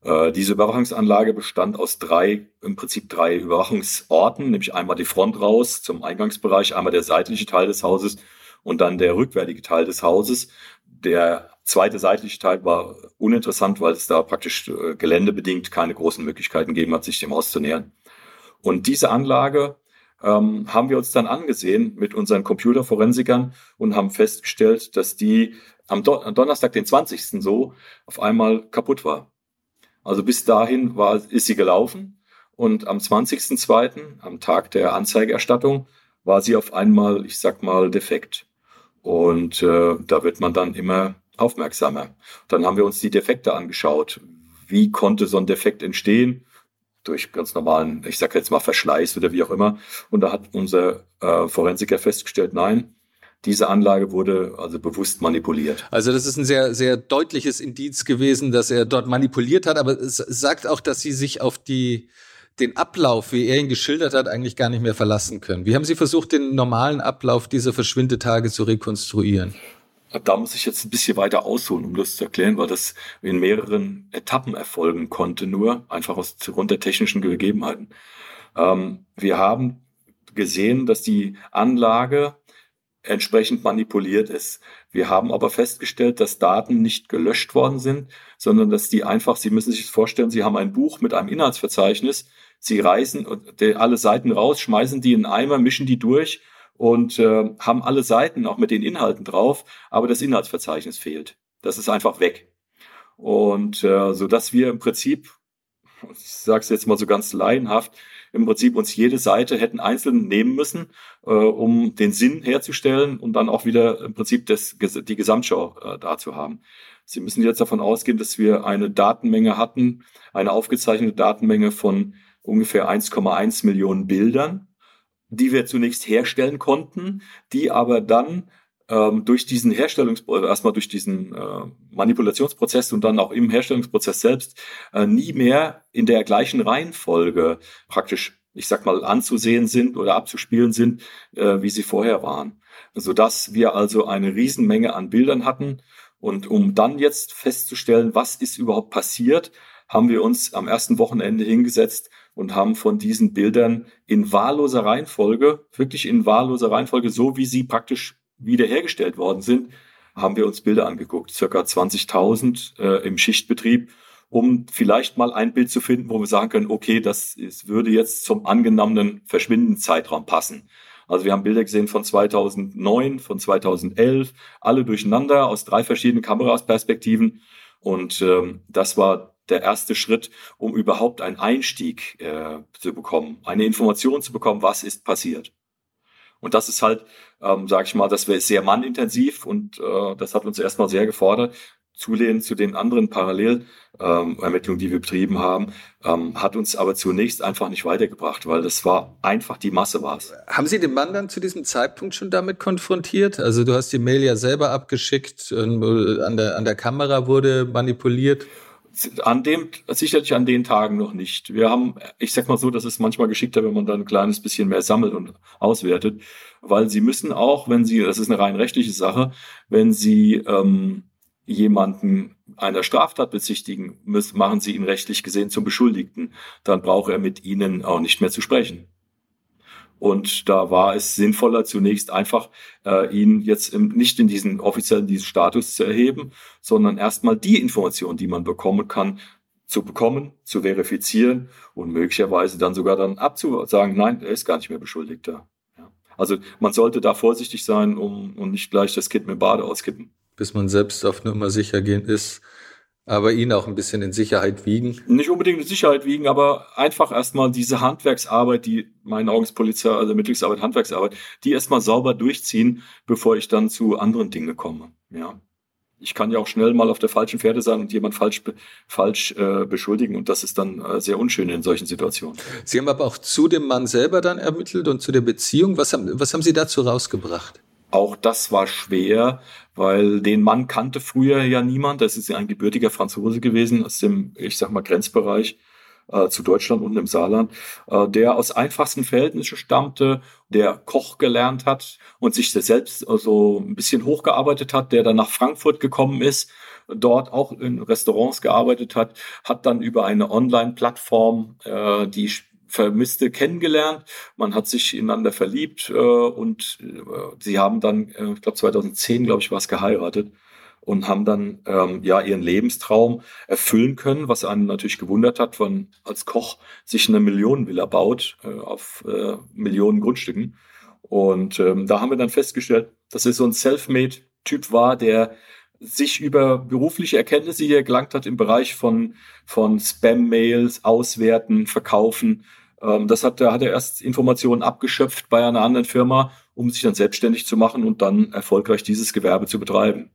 Äh, diese Überwachungsanlage bestand aus drei, im Prinzip drei Überwachungsorten, nämlich einmal die Front raus zum Eingangsbereich, einmal der seitliche Teil des Hauses und dann der rückwärtige Teil des Hauses. Der zweite seitliche Teil war uninteressant, weil es da praktisch äh, geländebedingt keine großen Möglichkeiten gegeben hat, sich dem Haus zu nähern. Und diese Anlage ähm, haben wir uns dann angesehen mit unseren Computerforensikern und haben festgestellt, dass die am, Do am Donnerstag, den 20. so, auf einmal kaputt war. Also bis dahin war, ist sie gelaufen und am 20.02., am Tag der Anzeigerstattung, war sie auf einmal, ich sag mal, defekt. Und äh, da wird man dann immer aufmerksamer. Dann haben wir uns die Defekte angeschaut. Wie konnte so ein Defekt entstehen? durch ganz normalen, ich sage jetzt mal Verschleiß oder wie auch immer. Und da hat unser äh, Forensiker festgestellt, nein, diese Anlage wurde also bewusst manipuliert. Also das ist ein sehr, sehr deutliches Indiz gewesen, dass er dort manipuliert hat, aber es sagt auch, dass Sie sich auf die, den Ablauf, wie er ihn geschildert hat, eigentlich gar nicht mehr verlassen können. Wie haben Sie versucht, den normalen Ablauf dieser Verschwindetage zu rekonstruieren? Da muss ich jetzt ein bisschen weiter ausholen, um das zu erklären, weil das in mehreren Etappen erfolgen konnte, nur einfach aus Grund der technischen Gegebenheiten. Ähm, wir haben gesehen, dass die Anlage entsprechend manipuliert ist. Wir haben aber festgestellt, dass Daten nicht gelöscht worden sind, sondern dass die einfach, Sie müssen sich vorstellen, Sie haben ein Buch mit einem Inhaltsverzeichnis, Sie reißen alle Seiten raus, schmeißen die in einen Eimer, mischen die durch und äh, haben alle Seiten auch mit den Inhalten drauf, aber das Inhaltsverzeichnis fehlt. Das ist einfach weg. Und äh, so dass wir im Prinzip, ich sage es jetzt mal so ganz laienhaft, im Prinzip uns jede Seite hätten einzeln nehmen müssen, äh, um den Sinn herzustellen und dann auch wieder im Prinzip das, die Gesamtschau äh, dazu haben. Sie müssen jetzt davon ausgehen, dass wir eine Datenmenge hatten, eine aufgezeichnete Datenmenge von ungefähr 1,1 Millionen Bildern die wir zunächst herstellen konnten, die aber dann ähm, durch diesen Herstellungsprozess, erstmal durch diesen äh, Manipulationsprozess und dann auch im Herstellungsprozess selbst äh, nie mehr in der gleichen Reihenfolge praktisch, ich sag mal, anzusehen sind oder abzuspielen sind, äh, wie sie vorher waren. Sodass wir also eine Riesenmenge an Bildern hatten. Und um dann jetzt festzustellen, was ist überhaupt passiert, haben wir uns am ersten Wochenende hingesetzt und haben von diesen Bildern in wahlloser Reihenfolge, wirklich in wahlloser Reihenfolge, so wie sie praktisch wiederhergestellt worden sind, haben wir uns Bilder angeguckt, circa 20.000 äh, im Schichtbetrieb, um vielleicht mal ein Bild zu finden, wo wir sagen können, okay, das ist, würde jetzt zum angenommenen Verschwindenzeitraum passen. Also wir haben Bilder gesehen von 2009, von 2011, alle durcheinander aus drei verschiedenen Kamerasperspektiven. Und ähm, das war der erste Schritt, um überhaupt einen Einstieg äh, zu bekommen, eine Information zu bekommen, was ist passiert. Und das ist halt, ähm, sage ich mal, das wäre sehr mannintensiv und äh, das hat uns erstmal sehr gefordert. Zulehnen zu den anderen Parallelermittlungen, ähm, die wir betrieben haben, ähm, hat uns aber zunächst einfach nicht weitergebracht, weil das war einfach die Masse war's. Haben Sie den Mann dann zu diesem Zeitpunkt schon damit konfrontiert? Also du hast die Mail ja selber abgeschickt, an der, an der Kamera wurde manipuliert. An dem, sicherlich an den Tagen noch nicht. Wir haben, ich sag mal so, das ist manchmal geschickter, wenn man dann ein kleines bisschen mehr sammelt und auswertet, weil sie müssen auch, wenn sie, das ist eine rein rechtliche Sache, wenn sie ähm, jemanden einer Straftat bezichtigen, müssen, machen sie ihn rechtlich gesehen zum Beschuldigten. Dann braucht er mit ihnen auch nicht mehr zu sprechen. Und da war es sinnvoller, zunächst einfach äh, ihn jetzt im, nicht in diesen offiziellen diesen Status zu erheben, sondern erstmal die Information, die man bekommen kann, zu bekommen, zu verifizieren und möglicherweise dann sogar dann abzusagen, nein, er ist gar nicht mehr Beschuldigter. Ja. Also man sollte da vorsichtig sein um, und nicht gleich das Kind mit Bade auskippen. Bis man selbst auf Nummer sicher gehen ist, aber ihn auch ein bisschen in Sicherheit wiegen? Nicht unbedingt in Sicherheit wiegen, aber einfach erstmal diese Handwerksarbeit, die meinen Augen ist Polizei, also Ermittlungsarbeit, Handwerksarbeit, die erstmal sauber durchziehen, bevor ich dann zu anderen Dingen komme. Ja. ich kann ja auch schnell mal auf der falschen Pferde sein und jemand falsch, falsch äh, beschuldigen und das ist dann äh, sehr unschön in solchen Situationen. Sie haben aber auch zu dem Mann selber dann ermittelt und zu der Beziehung. Was haben, was haben Sie dazu rausgebracht? Auch das war schwer, weil den Mann kannte früher ja niemand. Das ist ein gebürtiger Franzose gewesen aus dem, ich sag mal, Grenzbereich äh, zu Deutschland und im Saarland, äh, der aus einfachsten Verhältnissen stammte, der Koch gelernt hat und sich selbst also ein bisschen hochgearbeitet hat, der dann nach Frankfurt gekommen ist, dort auch in Restaurants gearbeitet hat, hat dann über eine Online-Plattform äh, die Vermisste kennengelernt, man hat sich ineinander verliebt äh, und äh, sie haben dann, äh, ich glaube 2010, glaube ich, war es geheiratet und haben dann ähm, ja ihren Lebenstraum erfüllen können, was einen natürlich gewundert hat, wenn als Koch sich eine Millionenvilla baut äh, auf äh, Millionen Grundstücken. Und ähm, da haben wir dann festgestellt, dass er so ein Selfmade-Typ war, der sich über berufliche Erkenntnisse hier gelangt hat im Bereich von, von Spam-Mails, Auswerten, Verkaufen. Ähm, das hat, da hat er erst Informationen abgeschöpft bei einer anderen Firma, um sich dann selbstständig zu machen und dann erfolgreich dieses Gewerbe zu betreiben.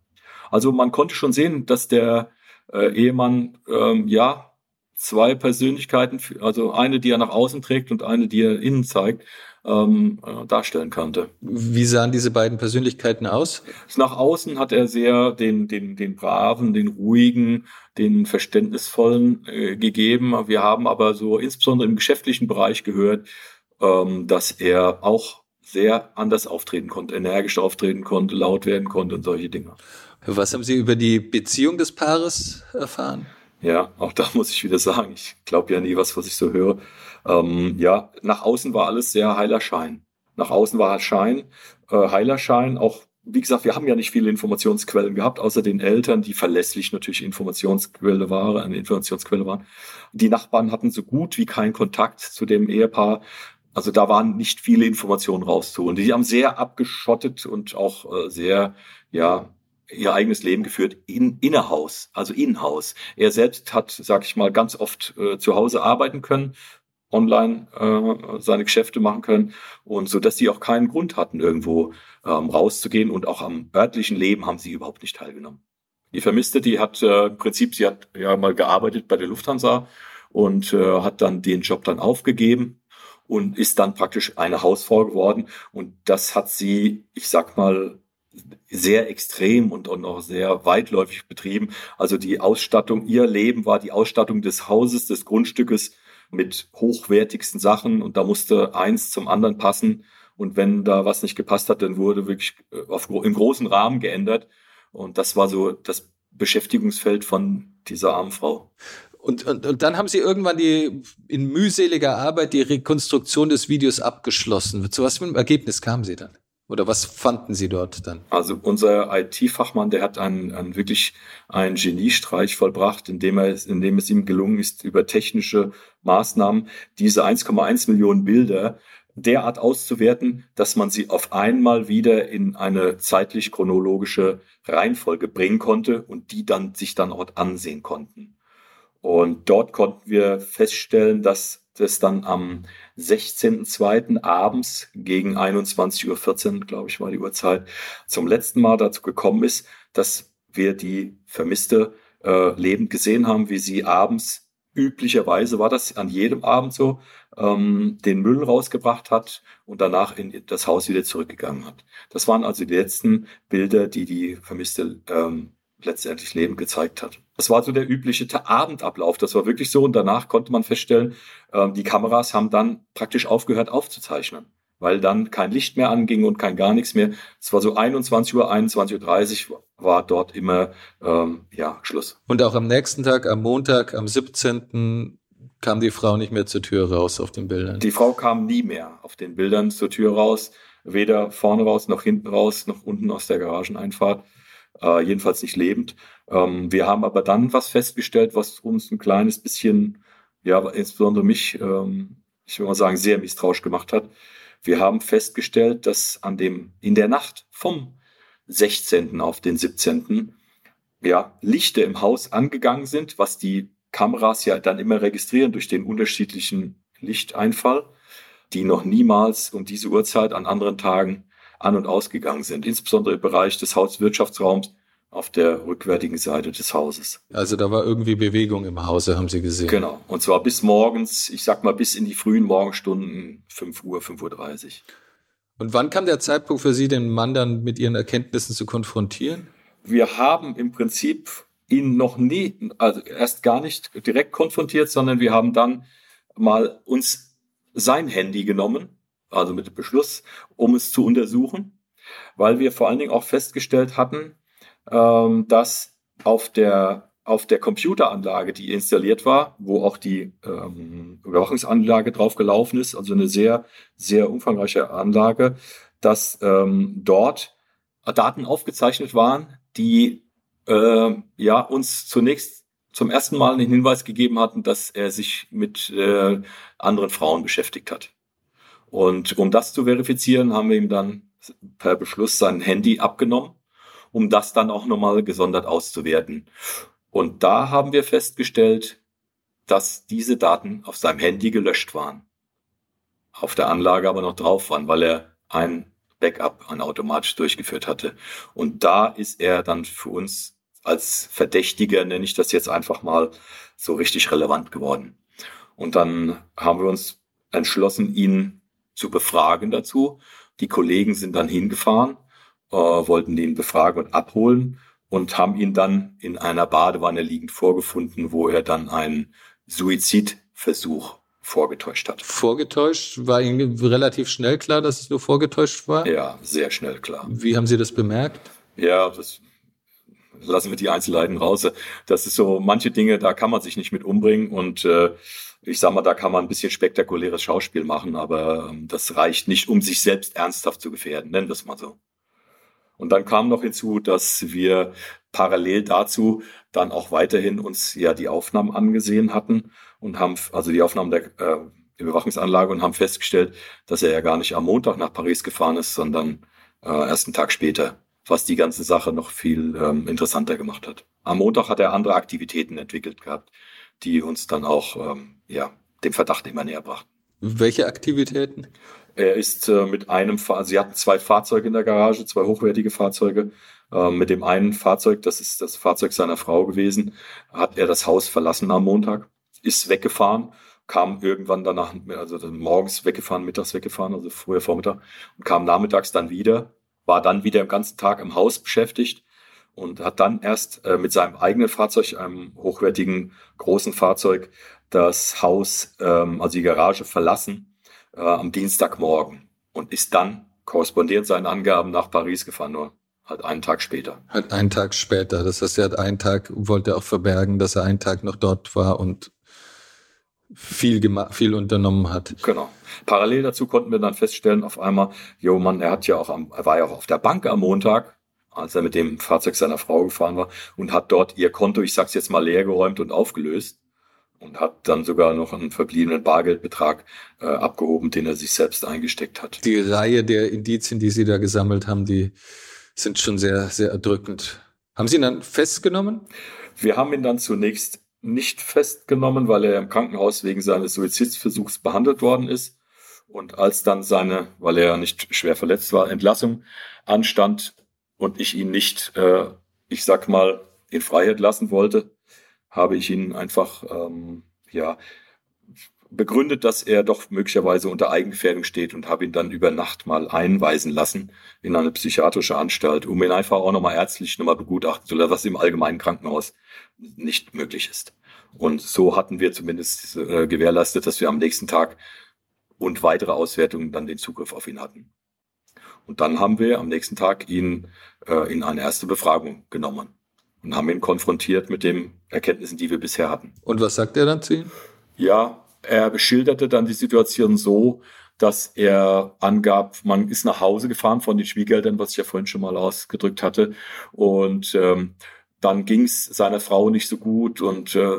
Also man konnte schon sehen, dass der äh, Ehemann ähm, ja zwei Persönlichkeiten, also eine, die er nach außen trägt und eine, die er innen zeigt, ähm, äh, darstellen konnte. Wie sahen diese beiden Persönlichkeiten aus? Nach außen hat er sehr den, den, den braven, den ruhigen, den verständnisvollen äh, gegeben. Wir haben aber so insbesondere im geschäftlichen Bereich gehört, ähm, dass er auch sehr anders auftreten konnte, energisch auftreten konnte, laut werden konnte und solche Dinge. Was haben Sie über die Beziehung des Paares erfahren? Ja, auch da muss ich wieder sagen, ich glaube ja nie was, was ich so höre. Ähm, ja, nach außen war alles sehr heiler Schein. Nach außen war Schein, äh, heiler Schein, auch wie gesagt, wir haben ja nicht viele Informationsquellen gehabt, außer den Eltern, die verlässlich natürlich Informationsquelle waren, eine Informationsquelle waren. Die Nachbarn hatten so gut wie keinen Kontakt zu dem Ehepaar. Also da waren nicht viele Informationen rauszuholen. Die haben sehr abgeschottet und auch äh, sehr, ja, ihr eigenes Leben geführt in innerhaus, also in-haus. Er selbst hat, sag ich mal, ganz oft äh, zu Hause arbeiten können, online äh, seine Geschäfte machen können und so, dass sie auch keinen Grund hatten, irgendwo ähm, rauszugehen und auch am örtlichen Leben haben sie überhaupt nicht teilgenommen. Die Vermisste, die hat äh, im Prinzip, sie hat ja mal gearbeitet bei der Lufthansa und äh, hat dann den Job dann aufgegeben und ist dann praktisch eine Hausfrau geworden und das hat sie, ich sag mal, sehr extrem und, und auch sehr weitläufig betrieben. Also die Ausstattung, ihr Leben war die Ausstattung des Hauses, des Grundstückes mit hochwertigsten Sachen und da musste eins zum anderen passen. Und wenn da was nicht gepasst hat, dann wurde wirklich äh, auf, im großen Rahmen geändert. Und das war so das Beschäftigungsfeld von dieser armen Frau. Und, und, und dann haben Sie irgendwann die in mühseliger Arbeit die Rekonstruktion des Videos abgeschlossen. Zu was für einem Ergebnis kamen Sie dann? Oder was fanden Sie dort dann? Also unser IT-Fachmann, der hat einen, einen wirklich einen Geniestreich vollbracht, indem er, indem es ihm gelungen ist, über technische Maßnahmen diese 1,1 Millionen Bilder derart auszuwerten, dass man sie auf einmal wieder in eine zeitlich chronologische Reihenfolge bringen konnte und die dann sich dann auch ansehen konnten. Und dort konnten wir feststellen, dass das dann am 16.02. abends gegen 21.14 Uhr, glaube ich, war die Uhrzeit, zum letzten Mal dazu gekommen ist, dass wir die Vermisste äh, lebend gesehen haben, wie sie abends, üblicherweise war das an jedem Abend so, ähm, den Müll rausgebracht hat und danach in das Haus wieder zurückgegangen hat. Das waren also die letzten Bilder, die die Vermisste ähm, letztendlich Leben gezeigt hat. Das war so der übliche Abendablauf. Das war wirklich so. Und danach konnte man feststellen, äh, die Kameras haben dann praktisch aufgehört aufzuzeichnen, weil dann kein Licht mehr anging und kein gar nichts mehr. Es war so 21 Uhr, 21.30 Uhr war dort immer ähm, ja Schluss. Und auch am nächsten Tag, am Montag, am 17 kam die Frau nicht mehr zur Tür raus auf den Bildern. Die Frau kam nie mehr auf den Bildern zur Tür raus, weder vorne raus noch hinten raus noch unten aus der Garageneinfahrt äh, jedenfalls nicht lebend. Ähm, wir haben aber dann was festgestellt, was uns ein kleines bisschen, ja, insbesondere mich, ähm, ich will mal sagen, sehr misstrauisch gemacht hat. Wir haben festgestellt, dass an dem, in der Nacht vom 16. auf den 17. ja, Lichter im Haus angegangen sind, was die Kameras ja dann immer registrieren durch den unterschiedlichen Lichteinfall, die noch niemals um diese Uhrzeit an anderen Tagen an- und ausgegangen sind, insbesondere im Bereich des Hauswirtschaftsraums, auf der rückwärtigen Seite des Hauses. Also da war irgendwie Bewegung im Hause, haben Sie gesehen? Genau. Und zwar bis morgens, ich sag mal bis in die frühen Morgenstunden, 5 Uhr, 5.30 Uhr. Und wann kam der Zeitpunkt für Sie, den Mann dann mit Ihren Erkenntnissen zu konfrontieren? Wir haben im Prinzip ihn noch nie, also erst gar nicht direkt konfrontiert, sondern wir haben dann mal uns sein Handy genommen, also mit Beschluss, um es zu untersuchen, weil wir vor allen Dingen auch festgestellt hatten, ähm, dass auf der auf der Computeranlage, die installiert war, wo auch die ähm, Überwachungsanlage drauf gelaufen ist, also eine sehr, sehr umfangreiche Anlage, dass ähm, dort Daten aufgezeichnet waren, die äh, ja uns zunächst zum ersten Mal den Hinweis gegeben hatten, dass er sich mit äh, anderen Frauen beschäftigt hat. Und um das zu verifizieren, haben wir ihm dann per Beschluss sein Handy abgenommen um das dann auch nochmal gesondert auszuwerten. Und da haben wir festgestellt, dass diese Daten auf seinem Handy gelöscht waren. Auf der Anlage aber noch drauf waren, weil er ein Backup an automatisch durchgeführt hatte. Und da ist er dann für uns als Verdächtiger, nenne ich das jetzt einfach mal, so richtig relevant geworden. Und dann haben wir uns entschlossen, ihn zu befragen dazu. Die Kollegen sind dann hingefahren äh, wollten ihn befragen und abholen und haben ihn dann in einer Badewanne liegend vorgefunden, wo er dann einen Suizidversuch vorgetäuscht hat. Vorgetäuscht? War Ihnen relativ schnell klar, dass es nur vorgetäuscht war? Ja, sehr schnell klar. Wie haben Sie das bemerkt? Ja, das lassen wir die Einzelheiten raus. Das ist so, manche Dinge, da kann man sich nicht mit umbringen und äh, ich sag mal, da kann man ein bisschen spektakuläres Schauspiel machen, aber ähm, das reicht nicht, um sich selbst ernsthaft zu gefährden, nennen wir es mal so. Und dann kam noch hinzu, dass wir parallel dazu dann auch weiterhin uns ja die Aufnahmen angesehen hatten und haben, also die Aufnahmen der äh, Überwachungsanlage und haben festgestellt, dass er ja gar nicht am Montag nach Paris gefahren ist, sondern äh, erst einen Tag später, was die ganze Sache noch viel ähm, interessanter gemacht hat. Am Montag hat er andere Aktivitäten entwickelt gehabt, die uns dann auch ähm, ja, dem Verdacht immer näher brachten. Welche Aktivitäten? Er ist äh, mit einem, Fahr sie hatten zwei Fahrzeuge in der Garage, zwei hochwertige Fahrzeuge. Äh, mit dem einen Fahrzeug, das ist das Fahrzeug seiner Frau gewesen, hat er das Haus verlassen am Montag, ist weggefahren, kam irgendwann danach, also morgens weggefahren, mittags weggefahren, also früher Vormittag, und kam nachmittags dann wieder, war dann wieder den ganzen Tag im Haus beschäftigt und hat dann erst äh, mit seinem eigenen Fahrzeug, einem hochwertigen großen Fahrzeug, das Haus, ähm, also die Garage verlassen äh, am Dienstagmorgen und ist dann korrespondiert seinen Angaben nach Paris gefahren, nur halt einen Tag später. Halt einen Tag später. Das heißt, er hat einen Tag, wollte auch verbergen, dass er einen Tag noch dort war und viel gemacht, viel unternommen hat. Genau. Parallel dazu konnten wir dann feststellen, auf einmal, jo Mann, er hat ja auch am, er war ja auch auf der Bank am Montag, als er mit dem Fahrzeug seiner Frau gefahren war und hat dort ihr Konto, ich sag's jetzt mal, leergeräumt und aufgelöst und hat dann sogar noch einen verbliebenen Bargeldbetrag äh, abgehoben, den er sich selbst eingesteckt hat. Die Reihe der Indizien, die Sie da gesammelt haben, die sind schon sehr, sehr erdrückend. Haben Sie ihn dann festgenommen? Wir haben ihn dann zunächst nicht festgenommen, weil er im Krankenhaus wegen seines Suizidsversuchs behandelt worden ist. Und als dann seine, weil er nicht schwer verletzt war, Entlassung anstand und ich ihn nicht, äh, ich sag mal, in Freiheit lassen wollte, habe ich ihn einfach ähm, ja begründet, dass er doch möglicherweise unter Eigengefährdung steht und habe ihn dann über Nacht mal einweisen lassen in eine psychiatrische Anstalt, um ihn einfach auch nochmal ärztlich nochmal begutachten zu lassen, was im allgemeinen Krankenhaus nicht möglich ist. Und so hatten wir zumindest äh, gewährleistet, dass wir am nächsten Tag und weitere Auswertungen dann den Zugriff auf ihn hatten. Und dann haben wir am nächsten Tag ihn äh, in eine erste Befragung genommen und haben ihn konfrontiert mit den Erkenntnissen, die wir bisher hatten. Und was sagt er dann zu Ihnen? Ja, er beschilderte dann die Situation so, dass er angab, man ist nach Hause gefahren von den Schwiegeldern, was ich ja vorhin schon mal ausgedrückt hatte. Und ähm, dann ging es seiner Frau nicht so gut und äh,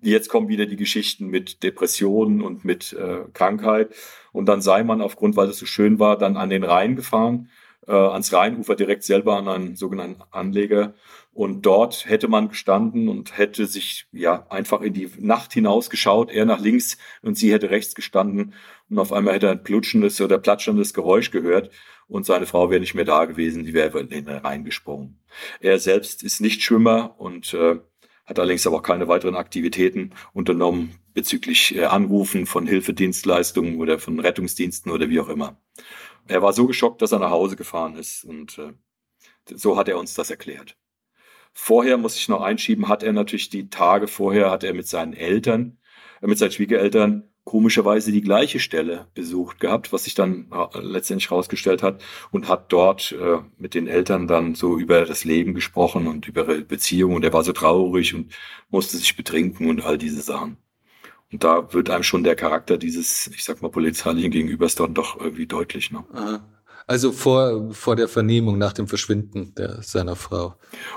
jetzt kommen wieder die Geschichten mit Depressionen und mit äh, Krankheit. Und dann sei man aufgrund, weil es so schön war, dann an den Rhein gefahren, äh, ans Rheinufer direkt selber an einen sogenannten Anleger Und dort hätte man gestanden und hätte sich ja einfach in die Nacht hinausgeschaut, er nach links und sie hätte rechts gestanden. Und auf einmal hätte er ein plutschendes oder platscherndes Geräusch gehört und seine Frau wäre nicht mehr da gewesen, die wäre in den reingesprungen. Er selbst ist nicht Schwimmer und äh, hat allerdings aber auch keine weiteren Aktivitäten unternommen bezüglich äh, Anrufen von Hilfedienstleistungen oder von Rettungsdiensten oder wie auch immer. Er war so geschockt, dass er nach Hause gefahren ist und äh, so hat er uns das erklärt. Vorher muss ich noch einschieben, hat er natürlich die Tage vorher, hat er mit seinen Eltern, äh, mit seinen Schwiegereltern komischerweise die gleiche Stelle besucht gehabt, was sich dann äh, letztendlich herausgestellt hat und hat dort äh, mit den Eltern dann so über das Leben gesprochen und über ihre Beziehung und er war so traurig und musste sich betrinken und all diese Sachen. Und da wird einem schon der Charakter dieses, ich sag mal, polizeilichen Gegenübers dann doch irgendwie deutlich. Ne? Aha. Also vor, vor der Vernehmung nach dem Verschwinden der, seiner Frau.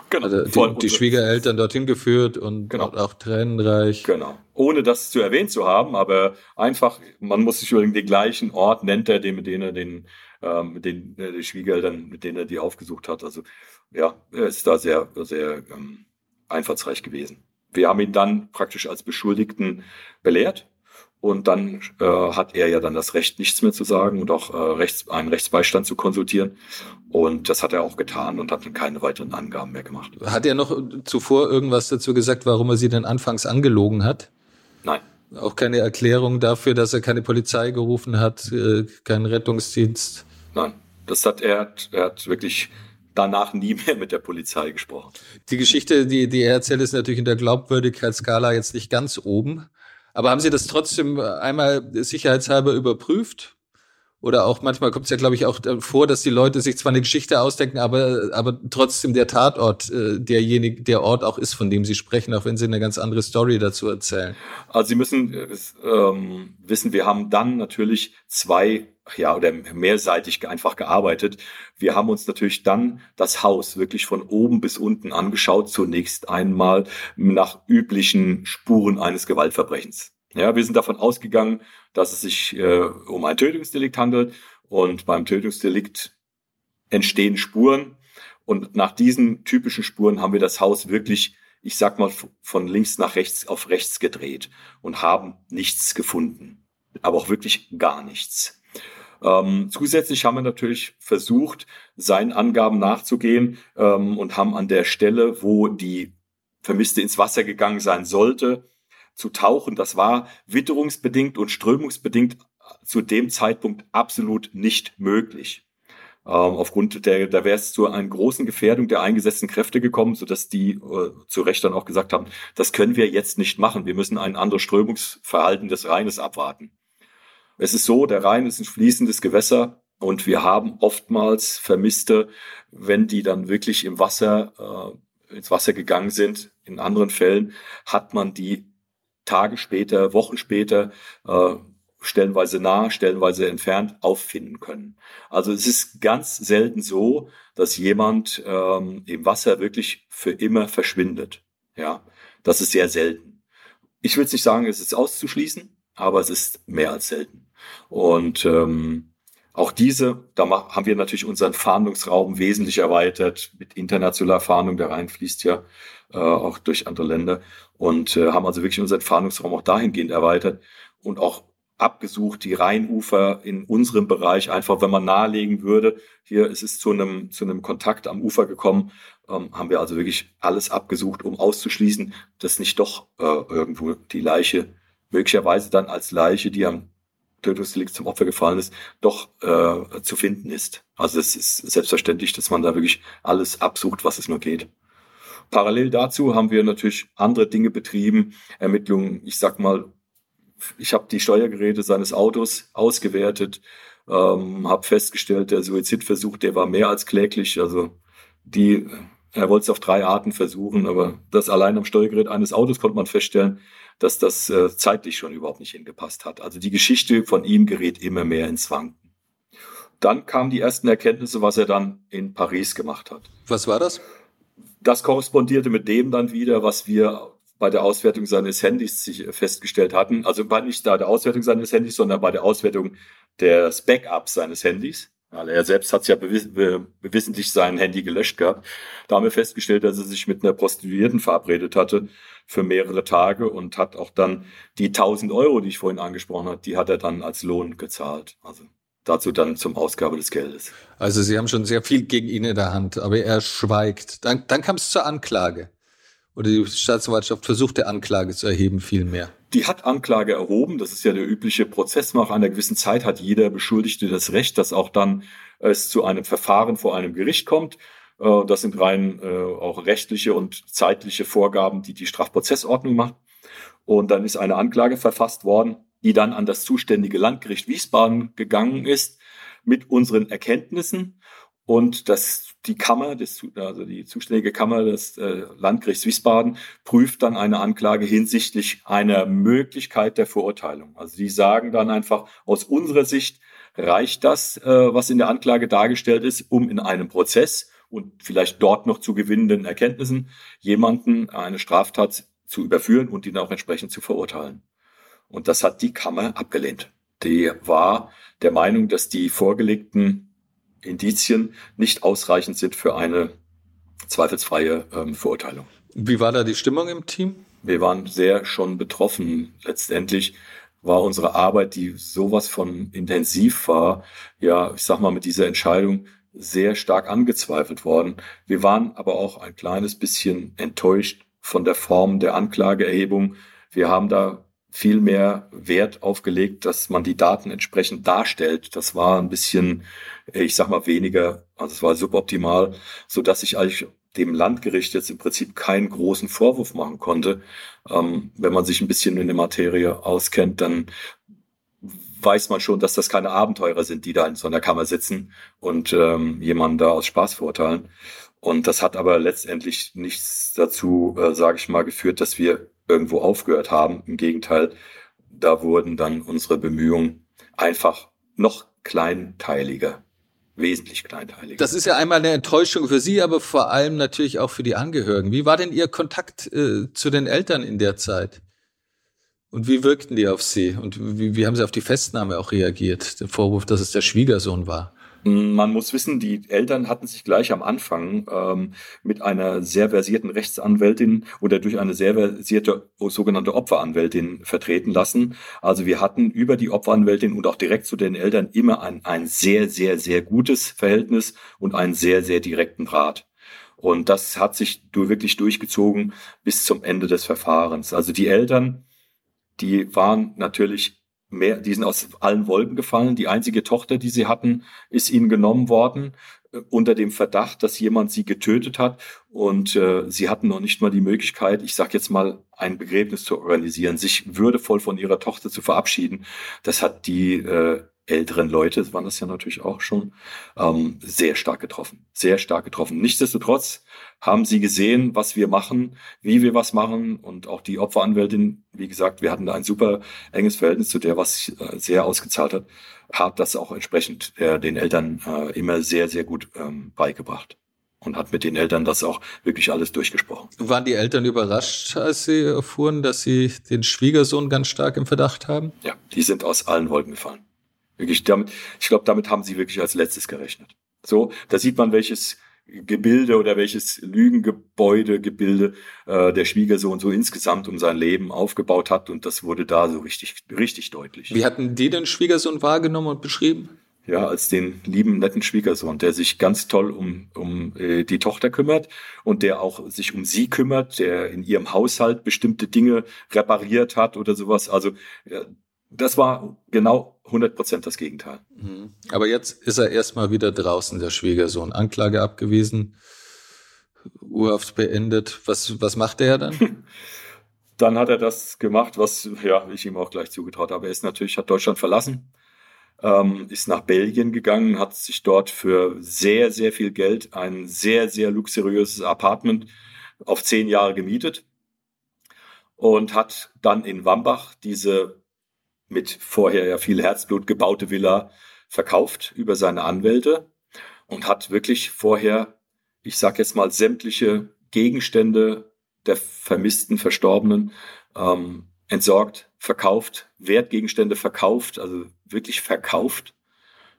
Genau. Also die, die Schwiegereltern dorthin geführt und genau. auch tränenreich. Genau. Ohne das zu erwähnt zu haben, aber einfach, man muss sich überlegen, den gleichen Ort nennt er, den, mit denen er den, ähm, mit den äh, die Schwiegereltern, mit denen er die aufgesucht hat. Also ja, er ist da sehr, sehr ähm, einfallsreich gewesen. Wir haben ihn dann praktisch als Beschuldigten belehrt und dann äh, hat er ja dann das Recht, nichts mehr zu sagen und auch äh, Rechts, einen Rechtsbeistand zu konsultieren. Und das hat er auch getan und hat dann keine weiteren Angaben mehr gemacht. Hat er noch zuvor irgendwas dazu gesagt, warum er sie denn anfangs angelogen hat? Nein. Auch keine Erklärung dafür, dass er keine Polizei gerufen hat, äh, keinen Rettungsdienst? Nein. Das hat er, er hat wirklich danach nie mehr mit der Polizei gesprochen. Die Geschichte, die, die er erzählt, ist natürlich in der Glaubwürdigkeitsskala jetzt nicht ganz oben. Aber haben Sie das trotzdem einmal sicherheitshalber überprüft? Oder auch manchmal kommt es ja, glaube ich, auch vor, dass die Leute sich zwar eine Geschichte ausdenken, aber, aber trotzdem der Tatort äh, derjenige, der Ort auch ist, von dem sie sprechen, auch wenn sie eine ganz andere Story dazu erzählen. Also Sie müssen äh, ähm, wissen, wir haben dann natürlich zwei ja, oder mehrseitig einfach gearbeitet. Wir haben uns natürlich dann das Haus wirklich von oben bis unten angeschaut, zunächst einmal nach üblichen Spuren eines Gewaltverbrechens. Ja, wir sind davon ausgegangen, dass es sich äh, um ein Tötungsdelikt handelt und beim Tötungsdelikt entstehen Spuren und nach diesen typischen Spuren haben wir das Haus wirklich, ich sag mal, von links nach rechts auf rechts gedreht und haben nichts gefunden, aber auch wirklich gar nichts. Ähm, zusätzlich haben wir natürlich versucht, seinen Angaben nachzugehen ähm, und haben an der Stelle, wo die Vermisste ins Wasser gegangen sein sollte, zu tauchen. Das war witterungsbedingt und strömungsbedingt zu dem Zeitpunkt absolut nicht möglich. Ähm, aufgrund der, da wäre es zu einer großen Gefährdung der eingesetzten Kräfte gekommen, sodass die äh, zu Recht dann auch gesagt haben, das können wir jetzt nicht machen. Wir müssen ein anderes Strömungsverhalten des Rheines abwarten. Es ist so, der Rhein ist ein fließendes Gewässer und wir haben oftmals Vermisste, wenn die dann wirklich im Wasser, äh, ins Wasser gegangen sind. In anderen Fällen hat man die Tage später, Wochen später, äh, stellenweise nah, stellenweise entfernt auffinden können. Also es ist ganz selten so, dass jemand ähm, im Wasser wirklich für immer verschwindet. Ja, das ist sehr selten. Ich will nicht sagen, es ist auszuschließen, aber es ist mehr als selten. Und ähm, auch diese, da haben wir natürlich unseren Fahndungsraum wesentlich erweitert mit internationaler Fahndung. Der Rhein fließt ja äh, auch durch andere Länder und äh, haben also wirklich unseren Fahndungsraum auch dahingehend erweitert und auch abgesucht, die Rheinufer in unserem Bereich, einfach wenn man nahelegen würde, hier ist es zu einem, zu einem Kontakt am Ufer gekommen, ähm, haben wir also wirklich alles abgesucht, um auszuschließen, dass nicht doch äh, irgendwo die Leiche möglicherweise dann als Leiche, die am Tötungsdelikt zum Opfer gefallen ist, doch äh, zu finden ist. Also es ist selbstverständlich, dass man da wirklich alles absucht, was es nur geht. Parallel dazu haben wir natürlich andere Dinge betrieben, Ermittlungen, ich sag mal, ich habe die Steuergeräte seines Autos ausgewertet, ähm, habe festgestellt, der Suizidversuch, der war mehr als kläglich. Also die, er wollte es auf drei Arten versuchen, aber das allein am Steuergerät eines Autos konnte man feststellen, dass das äh, zeitlich schon überhaupt nicht hingepasst hat. Also die Geschichte von ihm gerät immer mehr ins Wanken. Dann kamen die ersten Erkenntnisse, was er dann in Paris gemacht hat. Was war das? Das korrespondierte mit dem dann wieder, was wir bei der Auswertung seines Handys festgestellt hatten. Also bei nicht da der Auswertung seines Handys, sondern bei der Auswertung des Backups seines Handys. Er selbst hat ja bewissentlich sein Handy gelöscht gehabt. Da haben wir festgestellt, dass er sich mit einer Prostituierten verabredet hatte für mehrere Tage und hat auch dann die 1000 Euro, die ich vorhin angesprochen habe, die hat er dann als Lohn gezahlt. Also dazu dann zum Ausgabe des Geldes. Also Sie haben schon sehr viel gegen ihn in der Hand, aber er schweigt. Dann, dann kam es zur Anklage. Oder die Staatsanwaltschaft versucht der Anklage zu erheben, vielmehr. Die hat Anklage erhoben. Das ist ja der übliche Prozess. Nach einer gewissen Zeit hat jeder Beschuldigte das Recht, dass auch dann es zu einem Verfahren vor einem Gericht kommt. Äh, das sind rein äh, auch rechtliche und zeitliche Vorgaben, die die Strafprozessordnung macht. Und dann ist eine Anklage verfasst worden, die dann an das zuständige Landgericht Wiesbaden gegangen ist mit unseren Erkenntnissen. Und das, die Kammer, des, also die zuständige Kammer des äh, Landgerichts Wiesbaden prüft dann eine Anklage hinsichtlich einer Möglichkeit der Verurteilung. Also die sagen dann einfach, aus unserer Sicht reicht das, äh, was in der Anklage dargestellt ist, um in einem Prozess und vielleicht dort noch zu gewinnenden Erkenntnissen jemanden eine Straftat zu überführen und ihn auch entsprechend zu verurteilen. Und das hat die Kammer abgelehnt. Die war der Meinung, dass die vorgelegten Indizien nicht ausreichend sind für eine zweifelsfreie ähm, Verurteilung. Wie war da die Stimmung im Team? Wir waren sehr schon betroffen. Letztendlich war unsere Arbeit, die sowas von intensiv war, ja, ich sag mal, mit dieser Entscheidung sehr stark angezweifelt worden. Wir waren aber auch ein kleines bisschen enttäuscht von der Form der Anklageerhebung. Wir haben da viel mehr Wert aufgelegt, dass man die Daten entsprechend darstellt. Das war ein bisschen, ich sag mal, weniger, also es war suboptimal, so dass ich eigentlich dem Landgericht jetzt im Prinzip keinen großen Vorwurf machen konnte. Ähm, wenn man sich ein bisschen in der Materie auskennt, dann weiß man schon, dass das keine Abenteurer sind, die da in so einer Kammer sitzen und ähm, jemanden da aus Spaß verurteilen. Und das hat aber letztendlich nichts dazu, äh, sage ich mal, geführt, dass wir irgendwo aufgehört haben. Im Gegenteil, da wurden dann unsere Bemühungen einfach noch kleinteiliger, wesentlich kleinteiliger. Das ist ja einmal eine Enttäuschung für Sie, aber vor allem natürlich auch für die Angehörigen. Wie war denn Ihr Kontakt äh, zu den Eltern in der Zeit? Und wie wirkten die auf Sie? Und wie, wie haben Sie auf die Festnahme auch reagiert? Den Vorwurf, dass es der Schwiegersohn war. Man muss wissen, die Eltern hatten sich gleich am Anfang ähm, mit einer sehr versierten Rechtsanwältin oder durch eine sehr versierte sogenannte Opferanwältin vertreten lassen. Also wir hatten über die Opferanwältin und auch direkt zu den Eltern immer ein, ein sehr, sehr, sehr gutes Verhältnis und einen sehr, sehr direkten Draht. Und das hat sich wirklich durchgezogen bis zum Ende des Verfahrens. Also die Eltern, die waren natürlich mehr, die sind aus allen Wolken gefallen. Die einzige Tochter, die sie hatten, ist ihnen genommen worden äh, unter dem Verdacht, dass jemand sie getötet hat. Und äh, sie hatten noch nicht mal die Möglichkeit, ich sage jetzt mal, ein Begräbnis zu organisieren, sich würdevoll von ihrer Tochter zu verabschieden. Das hat die äh, älteren Leute, waren das ja natürlich auch schon, ähm, sehr stark getroffen. Sehr stark getroffen. Nichtsdestotrotz haben sie gesehen, was wir machen, wie wir was machen und auch die Opferanwältin, wie gesagt, wir hatten da ein super enges Verhältnis zu der, was äh, sehr ausgezahlt hat, hat das auch entsprechend äh, den Eltern äh, immer sehr, sehr gut ähm, beigebracht und hat mit den Eltern das auch wirklich alles durchgesprochen. Waren die Eltern überrascht, als sie erfuhren, dass sie den Schwiegersohn ganz stark im Verdacht haben? Ja, die sind aus allen Wolken gefallen. Wirklich damit, ich glaube, damit haben sie wirklich als letztes gerechnet. So, da sieht man, welches Gebilde oder welches Lügengebäude, Gebilde äh, der Schwiegersohn so insgesamt um sein Leben aufgebaut hat und das wurde da so richtig, richtig deutlich. Wie hatten die den Schwiegersohn wahrgenommen und beschrieben? Ja, als den lieben, netten Schwiegersohn, der sich ganz toll um, um äh, die Tochter kümmert und der auch sich um sie kümmert, der in ihrem Haushalt bestimmte Dinge repariert hat oder sowas. Also ja, das war genau 100 Prozent das Gegenteil. Mhm. Aber jetzt ist er erstmal wieder draußen, der Schwiegersohn. Anklage abgewiesen, Urhaft beendet. Was, was macht er dann? dann hat er das gemacht, was ja, ich ihm auch gleich zugetraut habe. Er ist natürlich, hat Deutschland verlassen, ähm, ist nach Belgien gegangen, hat sich dort für sehr, sehr viel Geld ein sehr, sehr luxuriöses Apartment auf zehn Jahre gemietet und hat dann in Wambach diese mit vorher ja viel Herzblut gebaute Villa verkauft über seine Anwälte und hat wirklich vorher, ich sag jetzt mal, sämtliche Gegenstände der vermissten Verstorbenen ähm, entsorgt, verkauft, Wertgegenstände verkauft, also wirklich verkauft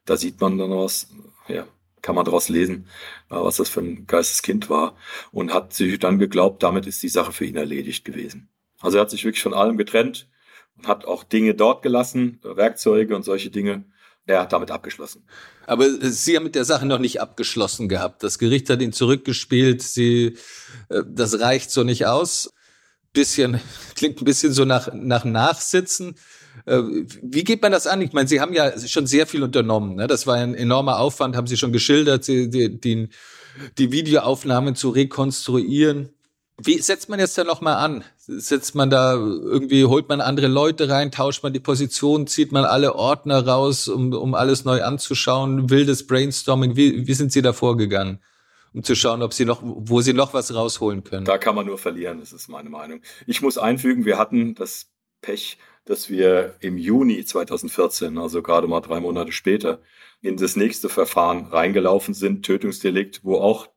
da sieht man dann was, ja, kann man daraus lesen, äh, was das für ein Geisteskind war und hat sich dann geglaubt, damit ist die Sache für ihn erledigt gewesen. Also er hat sich wirklich von allem getrennt und hat auch Dinge dort gelassen, Werkzeuge und solche Dinge. Er hat damit abgeschlossen. Aber Sie haben mit der Sache noch nicht abgeschlossen gehabt. Das Gericht hat ihn zurückgespielt. Sie, äh, das reicht so nicht aus. Bisschen, klingt ein bisschen so nach, nach Nachsitzen. Äh, wie geht man das an? Ich meine, Sie haben ja schon sehr viel unternommen. Ne? Das war ein enormer Aufwand, haben Sie schon geschildert, die, die, die Videoaufnahmen zu rekonstruieren. Wie setzt man jetzt da nochmal an? Setzt man da irgendwie, holt man andere Leute rein, tauscht man die Position, zieht man alle Ordner raus, um, um alles neu anzuschauen, wildes Brainstorming? Wie, wie sind Sie da vorgegangen? um zu schauen, ob sie noch, wo sie noch was rausholen können. Da kann man nur verlieren, das ist meine Meinung. Ich muss einfügen, wir hatten das Pech, dass wir im Juni 2014, also gerade mal drei Monate später, in das nächste Verfahren reingelaufen sind, Tötungsdelikt, wo auch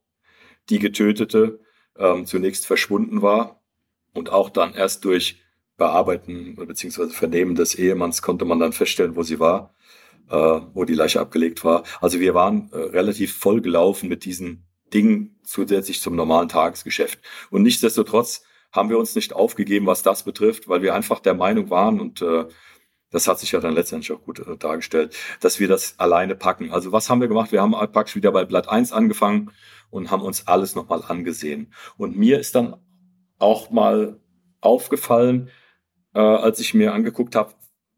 die Getötete ähm, zunächst verschwunden war und auch dann erst durch Bearbeiten bzw. Vernehmen des Ehemanns konnte man dann feststellen, wo sie war, äh, wo die Leiche abgelegt war. Also wir waren äh, relativ voll gelaufen mit diesen Dingen zusätzlich zum normalen Tagesgeschäft. Und nichtsdestotrotz haben wir uns nicht aufgegeben, was das betrifft, weil wir einfach der Meinung waren und äh, das hat sich ja dann letztendlich auch gut äh, dargestellt, dass wir das alleine packen. Also was haben wir gemacht? Wir haben praktisch wieder bei Blatt 1 angefangen und haben uns alles nochmal angesehen. Und mir ist dann auch mal aufgefallen, äh, als ich mir angeguckt habe,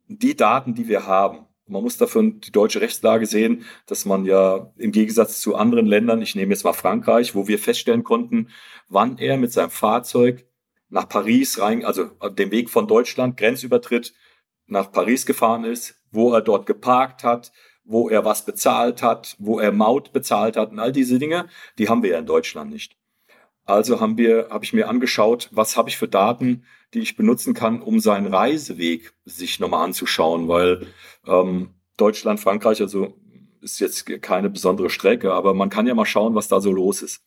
die Daten, die wir haben, man muss davon die deutsche Rechtslage sehen, dass man ja im Gegensatz zu anderen Ländern, ich nehme jetzt mal Frankreich, wo wir feststellen konnten, wann er mit seinem Fahrzeug nach Paris rein, also den Weg von Deutschland, Grenzübertritt nach Paris gefahren ist, wo er dort geparkt hat, wo er was bezahlt hat, wo er Maut bezahlt hat und all diese Dinge, die haben wir ja in Deutschland nicht. Also haben wir, habe ich mir angeschaut, was habe ich für Daten, die ich benutzen kann, um seinen Reiseweg sich nochmal anzuschauen, weil ähm, Deutschland, Frankreich, also ist jetzt keine besondere Strecke, aber man kann ja mal schauen, was da so los ist.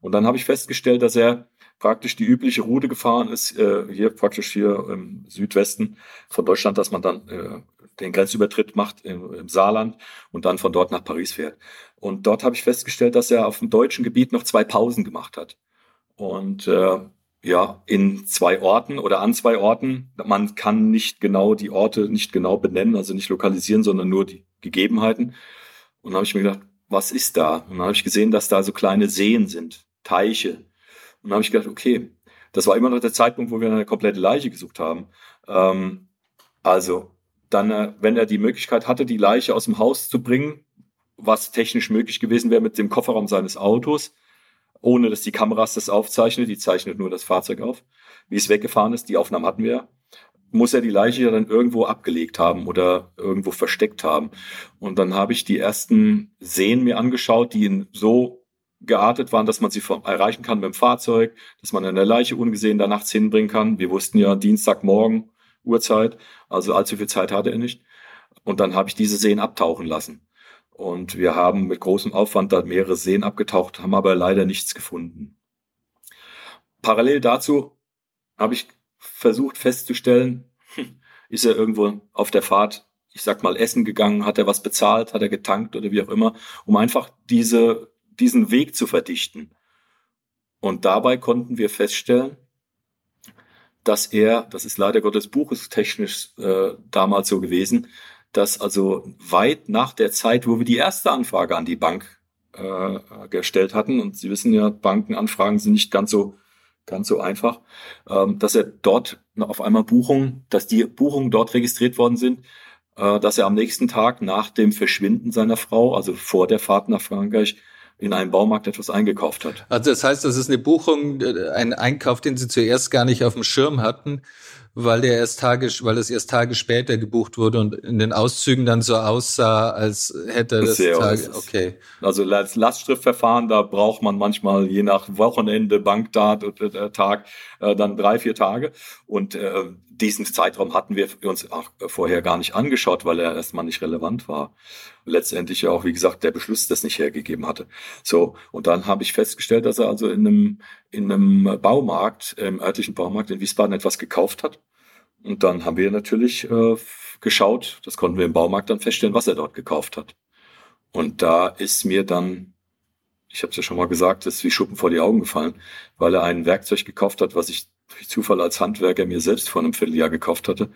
Und dann habe ich festgestellt, dass er praktisch die übliche Route gefahren ist, äh, hier praktisch hier im Südwesten von Deutschland, dass man dann äh, den Grenzübertritt macht im, im, Saarland und dann von dort nach Paris fährt. Und dort habe ich festgestellt, dass er auf dem deutschen Gebiet noch zwei Pausen gemacht hat. Und äh, ja, in zwei Orten oder an zwei Orten. Man kann nicht genau die Orte nicht genau benennen, also nicht lokalisieren, sondern nur die Gegebenheiten. Und dann habe ich mir gedacht, was ist da? Und dann habe ich gesehen, dass da so kleine Seen sind, Teiche, und dann habe ich gedacht, okay, das war immer noch der Zeitpunkt, wo wir eine komplette Leiche gesucht haben. Ähm, also dann, äh, wenn er die Möglichkeit hatte, die Leiche aus dem Haus zu bringen, was technisch möglich gewesen wäre mit dem Kofferraum seines Autos, ohne dass die Kameras das aufzeichnet, die zeichnet nur das Fahrzeug auf, wie es weggefahren ist, die Aufnahmen hatten wir, muss er die Leiche ja dann irgendwo abgelegt haben oder irgendwo versteckt haben. Und dann habe ich die ersten Seen mir angeschaut, die ihn so geartet waren, dass man sie erreichen kann mit dem Fahrzeug, dass man eine Leiche ungesehen da nachts hinbringen kann. Wir wussten ja Dienstagmorgen Uhrzeit, also allzu viel Zeit hatte er nicht. Und dann habe ich diese Seen abtauchen lassen. Und wir haben mit großem Aufwand da mehrere Seen abgetaucht, haben aber leider nichts gefunden. Parallel dazu habe ich versucht festzustellen, ist er irgendwo auf der Fahrt, ich sag mal, essen gegangen, hat er was bezahlt, hat er getankt oder wie auch immer, um einfach diese diesen Weg zu verdichten. Und dabei konnten wir feststellen, dass er, das ist leider Gottes buchestechnisch äh, damals so gewesen, dass also weit nach der Zeit, wo wir die erste Anfrage an die Bank äh, gestellt hatten, und Sie wissen ja, Bankenanfragen sind nicht ganz so ganz so einfach, ähm, dass er dort auf einmal Buchungen, dass die Buchungen dort registriert worden sind, äh, dass er am nächsten Tag nach dem Verschwinden seiner Frau, also vor der Fahrt nach Frankreich, in einem Baumarkt etwas eingekauft hat. Also das heißt, das ist eine Buchung, äh, ein Einkauf, den Sie zuerst gar nicht auf dem Schirm hatten, weil der erst Tage, weil es erst Tage später gebucht wurde und in den Auszügen dann so aussah, als hätte das Sehr Tage, okay. Also als Lastschriftverfahren, da braucht man manchmal je nach Wochenende, Bankdat und äh, Tag äh, dann drei, vier Tage und äh, diesen Zeitraum hatten wir uns auch vorher gar nicht angeschaut, weil er erstmal nicht relevant war. Letztendlich ja auch, wie gesagt, der Beschluss das nicht hergegeben hatte. So, und dann habe ich festgestellt, dass er also in einem, in einem Baumarkt, im örtlichen Baumarkt in Wiesbaden etwas gekauft hat. Und dann haben wir natürlich äh, geschaut, das konnten wir im Baumarkt dann feststellen, was er dort gekauft hat. Und da ist mir dann, ich habe es ja schon mal gesagt, das ist wie Schuppen vor die Augen gefallen, weil er ein Werkzeug gekauft hat, was ich durch Zufall als Handwerker mir selbst vor einem Vierteljahr gekauft hatte.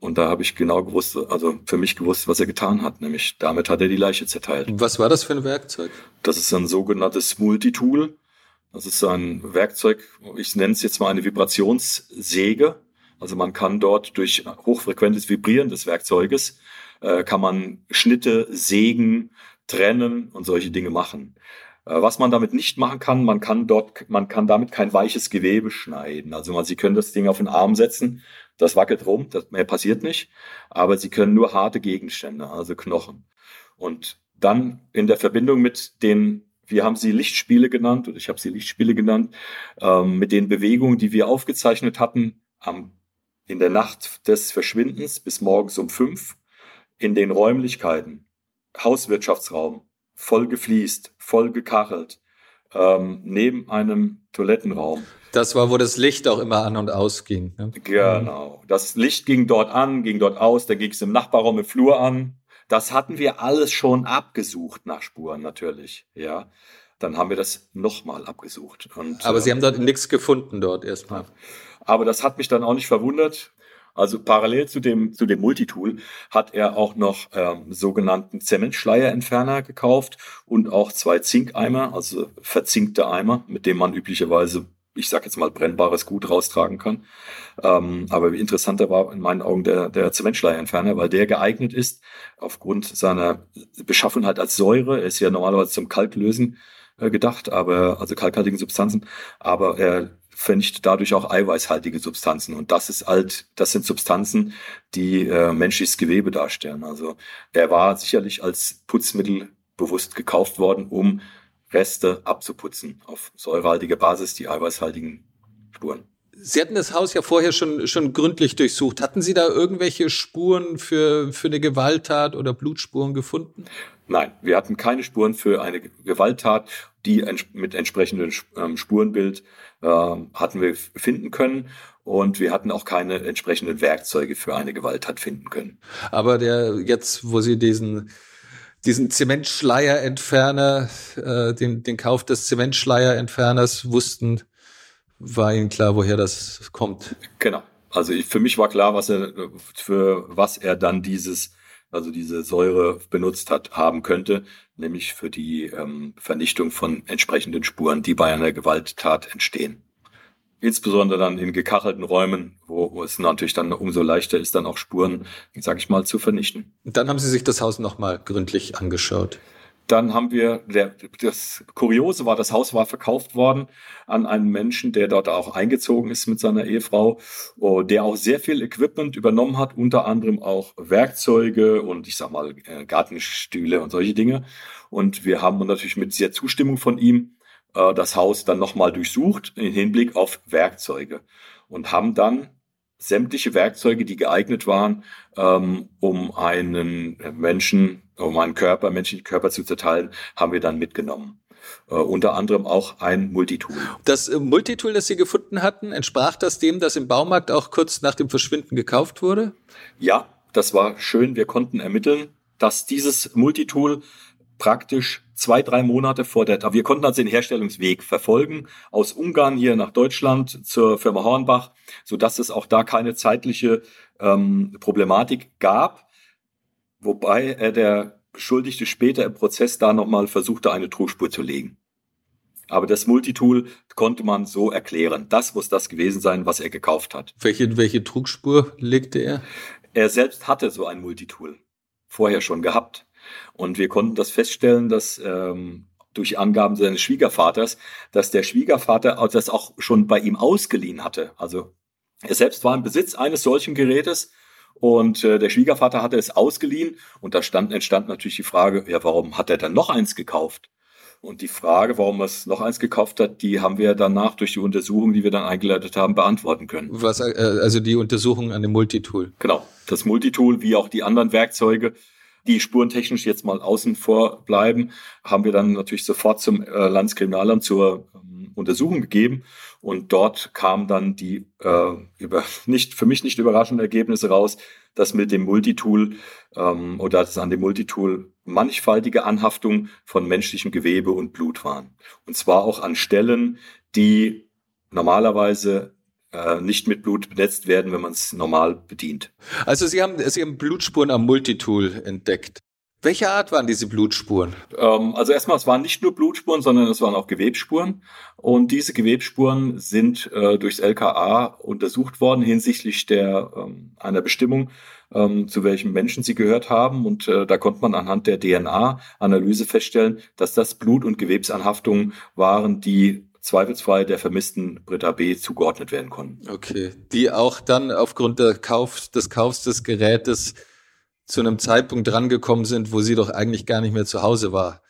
Und da habe ich genau gewusst, also für mich gewusst, was er getan hat. Nämlich damit hat er die Leiche zerteilt. Was war das für ein Werkzeug? Das ist ein sogenanntes Multitool. Das ist ein Werkzeug, ich nenne es jetzt mal eine Vibrationssäge. Also man kann dort durch hochfrequentes Vibrieren des Werkzeuges, äh, kann man Schnitte, sägen, trennen und solche Dinge machen. Äh, was man damit nicht machen kann, man kann dort, man kann damit kein weiches Gewebe schneiden. Also man, Sie können das Ding auf den Arm setzen das wackelt rum, das mehr passiert nicht. Aber sie können nur harte Gegenstände, also Knochen. Und dann in der Verbindung mit den, wir haben sie Lichtspiele genannt, oder ich habe sie Lichtspiele genannt, ähm, mit den Bewegungen, die wir aufgezeichnet hatten, am, in der Nacht des Verschwindens bis morgens um fünf, in den Räumlichkeiten, Hauswirtschaftsraum, voll gefliest, voll gekachelt, ähm, neben einem Toilettenraum. Das war, wo das Licht auch immer an und aus ging. Ne? Genau. Das Licht ging dort an, ging dort aus, dann ging es im Nachbarraum im Flur an. Das hatten wir alles schon abgesucht nach Spuren natürlich, ja. Dann haben wir das nochmal abgesucht. Und, Aber äh, Sie haben dort nichts gefunden dort erstmal. Aber das hat mich dann auch nicht verwundert. Also parallel zu dem, zu dem Multitool hat er auch noch ähm, sogenannten Zementschleierentferner gekauft und auch zwei Zinkeimer, also verzinkte Eimer, mit denen man üblicherweise ich sag jetzt mal, brennbares Gut raustragen kann. Ähm, aber interessanter war in meinen Augen der, der Zementschleierentferner, weil der geeignet ist, aufgrund seiner Beschaffenheit als Säure, ist ja normalerweise zum Kalklösen äh, gedacht, aber also kalkhaltigen Substanzen, aber er vernichtet dadurch auch eiweißhaltige Substanzen. Und das ist halt, das sind Substanzen, die äh, menschliches Gewebe darstellen. Also er war sicherlich als Putzmittel bewusst gekauft worden, um Reste abzuputzen auf säurehaltige Basis, die eiweißhaltigen Spuren. Sie hatten das Haus ja vorher schon, schon gründlich durchsucht. Hatten Sie da irgendwelche Spuren für, für eine Gewalttat oder Blutspuren gefunden? Nein, wir hatten keine Spuren für eine Gewalttat, die mit entsprechendem ähm, Spurenbild äh, hatten wir finden können. Und wir hatten auch keine entsprechenden Werkzeuge für eine Gewalttat finden können. Aber der jetzt, wo Sie diesen diesen Zementschleierentferner, äh, den, den Kauf des Zementschleierentferners wussten, war ihnen klar, woher das kommt. Genau. Also ich, für mich war klar, was er für was er dann dieses, also diese Säure benutzt hat, haben könnte, nämlich für die ähm, Vernichtung von entsprechenden Spuren, die bei einer Gewalttat entstehen insbesondere dann in gekachelten Räumen, wo, wo es natürlich dann umso leichter ist, dann auch Spuren, sag ich mal, zu vernichten. Dann haben Sie sich das Haus nochmal gründlich angeschaut. Dann haben wir, der, das Kuriose war, das Haus war verkauft worden an einen Menschen, der dort auch eingezogen ist mit seiner Ehefrau, oh, der auch sehr viel Equipment übernommen hat, unter anderem auch Werkzeuge und ich sag mal äh, Gartenstühle und solche Dinge. Und wir haben natürlich mit sehr Zustimmung von ihm äh, das Haus dann nochmal durchsucht im Hinblick auf Werkzeuge und haben dann sämtliche Werkzeuge, die geeignet waren, ähm, um einen Menschen, um einen Körper, menschlichen Körper zu zerteilen, haben wir dann mitgenommen. Äh, unter anderem auch ein Multitool. Das äh, Multitool, das Sie gefunden hatten, entsprach das dem, das im Baumarkt auch kurz nach dem Verschwinden gekauft wurde? Ja, das war schön. Wir konnten ermitteln, dass dieses Multitool praktisch zwei, drei Monate vor der, wir konnten also den Herstellungsweg verfolgen, aus Ungarn hier nach Deutschland zur Firma Hornbach, so dass es auch da keine zeitliche ähm, Problematik gab, wobei äh, der Beschuldigte später im Prozess da nochmal versuchte, eine Trugspur zu legen. Aber das Multitool konnte man so erklären. Das muss das gewesen sein, was er gekauft hat. Welche, welche Trugspur legte er? Er selbst hatte so ein Multitool vorher schon gehabt. Und wir konnten das feststellen, dass ähm, durch Angaben seines Schwiegervaters, dass der Schwiegervater das auch schon bei ihm ausgeliehen hatte. Also er selbst war im Besitz eines solchen Gerätes und äh, der Schwiegervater hatte es ausgeliehen und da stand, entstand natürlich die Frage, ja, warum hat er dann noch eins gekauft? Und die Frage, warum er es noch eins gekauft hat, die haben wir danach durch die Untersuchung, die wir dann eingeleitet haben, beantworten können. Was, äh, also die Untersuchung an dem Multitool? Genau. Das Multitool, wie auch die anderen Werkzeuge, die spurentechnisch jetzt mal außen vor bleiben, haben wir dann natürlich sofort zum äh, Landeskriminalamt zur ähm, Untersuchung gegeben. Und dort kamen dann die äh, über nicht für mich nicht überraschenden Ergebnisse raus, dass mit dem Multitool ähm, oder dass an dem Multitool mannigfaltige Anhaftung von menschlichem Gewebe und Blut waren. Und zwar auch an Stellen, die normalerweise nicht mit Blut benetzt werden, wenn man es normal bedient. Also Sie haben, Sie haben Blutspuren am Multitool entdeckt. Welche Art waren diese Blutspuren? Ähm, also erstmal, es waren nicht nur Blutspuren, sondern es waren auch Gewebsspuren. Und diese Gewebsspuren sind äh, durchs LKA untersucht worden hinsichtlich der ähm, einer Bestimmung, ähm, zu welchem Menschen sie gehört haben. Und äh, da konnte man anhand der DNA-Analyse feststellen, dass das Blut- und Gewebsanhaftungen waren, die zweifelsfrei der vermissten Britta B. zugeordnet werden konnten. Okay, die auch dann aufgrund Kauf, des Kaufs des Gerätes zu einem Zeitpunkt drangekommen sind, wo sie doch eigentlich gar nicht mehr zu Hause war,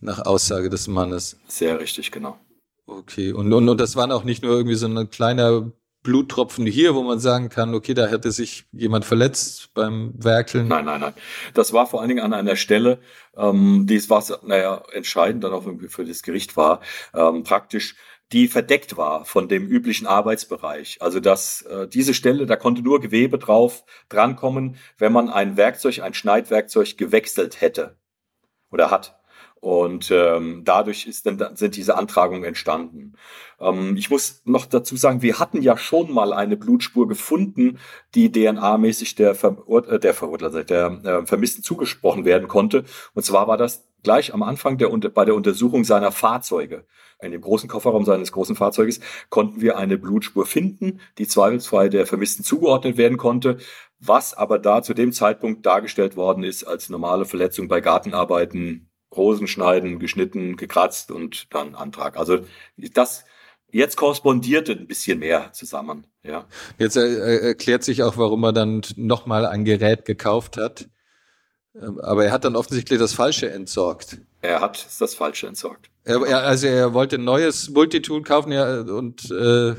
nach Aussage des Mannes. Sehr richtig, genau. Okay, und, und, und das waren auch nicht nur irgendwie so ein kleiner Bluttropfen hier, wo man sagen kann, okay, da hätte sich jemand verletzt beim Werkeln? Nein, nein, nein. Das war vor allen Dingen an einer Stelle, ähm, die war, naja, entscheidend dann auch für das Gericht war, ähm, praktisch die verdeckt war von dem üblichen Arbeitsbereich. Also dass äh, diese Stelle, da konnte nur Gewebe drauf drankommen, wenn man ein Werkzeug, ein Schneidwerkzeug gewechselt hätte oder hat. Und ähm, dadurch ist dann, sind diese Antragungen entstanden. Ähm, ich muss noch dazu sagen, wir hatten ja schon mal eine Blutspur gefunden, die DNA-mäßig der, Verur äh, der, Verurteilte, der äh, Vermissten zugesprochen werden konnte. Und zwar war das gleich am Anfang der, bei der Untersuchung seiner Fahrzeuge. In dem großen Kofferraum seines großen Fahrzeuges konnten wir eine Blutspur finden, die zweifelsfrei der Vermissten zugeordnet werden konnte, was aber da zu dem Zeitpunkt dargestellt worden ist als normale Verletzung bei Gartenarbeiten Rosen schneiden, geschnitten, gekratzt und dann Antrag. Also das jetzt korrespondierte ein bisschen mehr zusammen. Ja. Jetzt äh, erklärt sich auch, warum er dann nochmal ein Gerät gekauft hat. Ähm, aber er hat dann offensichtlich das Falsche entsorgt. Er hat das Falsche entsorgt. Er, er, also er wollte ein neues Multitool kaufen ja, und äh,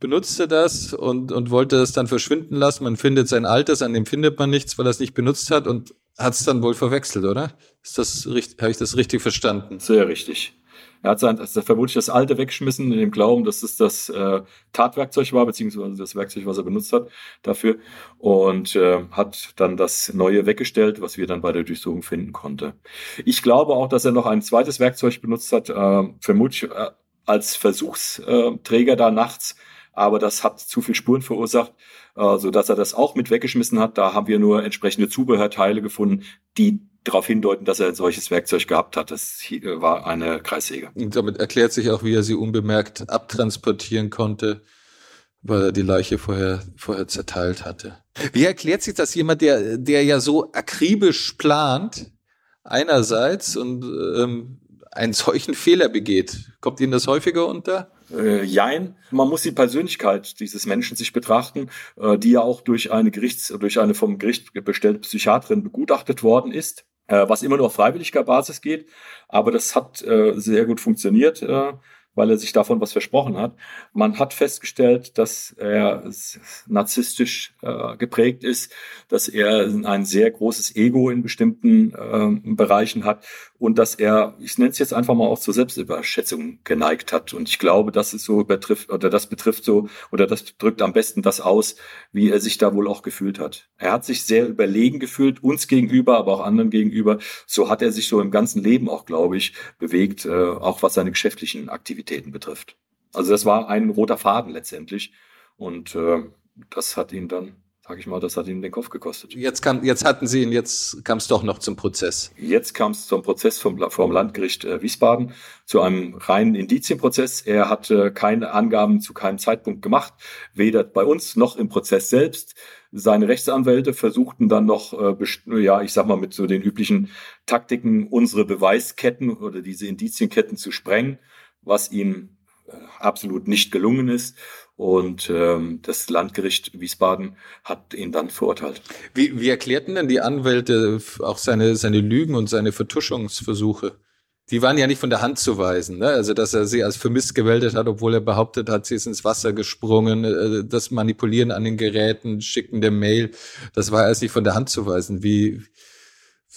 benutzte das und, und wollte es dann verschwinden lassen. Man findet sein altes, an dem findet man nichts, weil er es nicht benutzt hat und hat es dann wohl verwechselt, oder? Ist das richtig, habe ich das richtig verstanden? Sehr richtig. Er hat sein, also vermutlich das alte weggeschmissen, in dem Glauben, dass es das äh, Tatwerkzeug war, beziehungsweise das Werkzeug, was er benutzt hat dafür. Und äh, hat dann das neue weggestellt, was wir dann bei der Durchsuchung finden konnte. Ich glaube auch, dass er noch ein zweites Werkzeug benutzt hat, äh, vermutlich äh, als Versuchsträger da nachts aber das hat zu viel Spuren verursacht, äh, so dass er das auch mit weggeschmissen hat. Da haben wir nur entsprechende Zubehörteile gefunden, die darauf hindeuten, dass er ein solches Werkzeug gehabt hat. Das war eine Kreissäge. Und damit erklärt sich auch, wie er sie unbemerkt abtransportieren konnte, weil er die Leiche vorher, vorher zerteilt hatte. Wie erklärt sich das jemand, der, der ja so akribisch plant, einerseits und ähm, einen solchen Fehler begeht? Kommt Ihnen das häufiger unter? Äh, jein. Man muss die Persönlichkeit dieses Menschen sich betrachten, äh, die ja auch durch eine Gerichts, durch eine vom Gericht bestellte Psychiaterin begutachtet worden ist, äh, was immer nur auf freiwilliger Basis geht. Aber das hat äh, sehr gut funktioniert. Äh, weil er sich davon was versprochen hat. Man hat festgestellt, dass er narzisstisch äh, geprägt ist, dass er ein sehr großes Ego in bestimmten äh, Bereichen hat und dass er, ich nenne es jetzt einfach mal auch zur Selbstüberschätzung geneigt hat. Und ich glaube, das ist so betrifft oder das betrifft so oder das drückt am besten das aus, wie er sich da wohl auch gefühlt hat. Er hat sich sehr überlegen gefühlt, uns gegenüber, aber auch anderen gegenüber. So hat er sich so im ganzen Leben auch, glaube ich, bewegt, äh, auch was seine geschäftlichen Aktivitäten betrifft. Also das war ein roter Faden letztendlich. Und äh, das hat ihn dann, sage ich mal, das hat ihn den Kopf gekostet. Jetzt kam, jetzt hatten Sie ihn, jetzt kam es doch noch zum Prozess. Jetzt kam es zum Prozess vom, vom Landgericht äh, Wiesbaden, zu einem reinen Indizienprozess. Er hat äh, keine Angaben zu keinem Zeitpunkt gemacht, weder bei uns noch im Prozess selbst. Seine Rechtsanwälte versuchten dann noch, äh, ja, ich sag mal, mit so den üblichen Taktiken unsere Beweisketten oder diese Indizienketten zu sprengen was ihm äh, absolut nicht gelungen ist. Und ähm, das Landgericht Wiesbaden hat ihn dann verurteilt. Wie, wie erklärten denn die Anwälte auch seine, seine Lügen und seine Vertuschungsversuche? Die waren ja nicht von der Hand zu weisen. Ne? Also, dass er sie als vermisst gewältet hat, obwohl er behauptet hat, sie ist ins Wasser gesprungen. Äh, das Manipulieren an den Geräten, Schicken der Mail, das war alles nicht von der Hand zu weisen. Wie,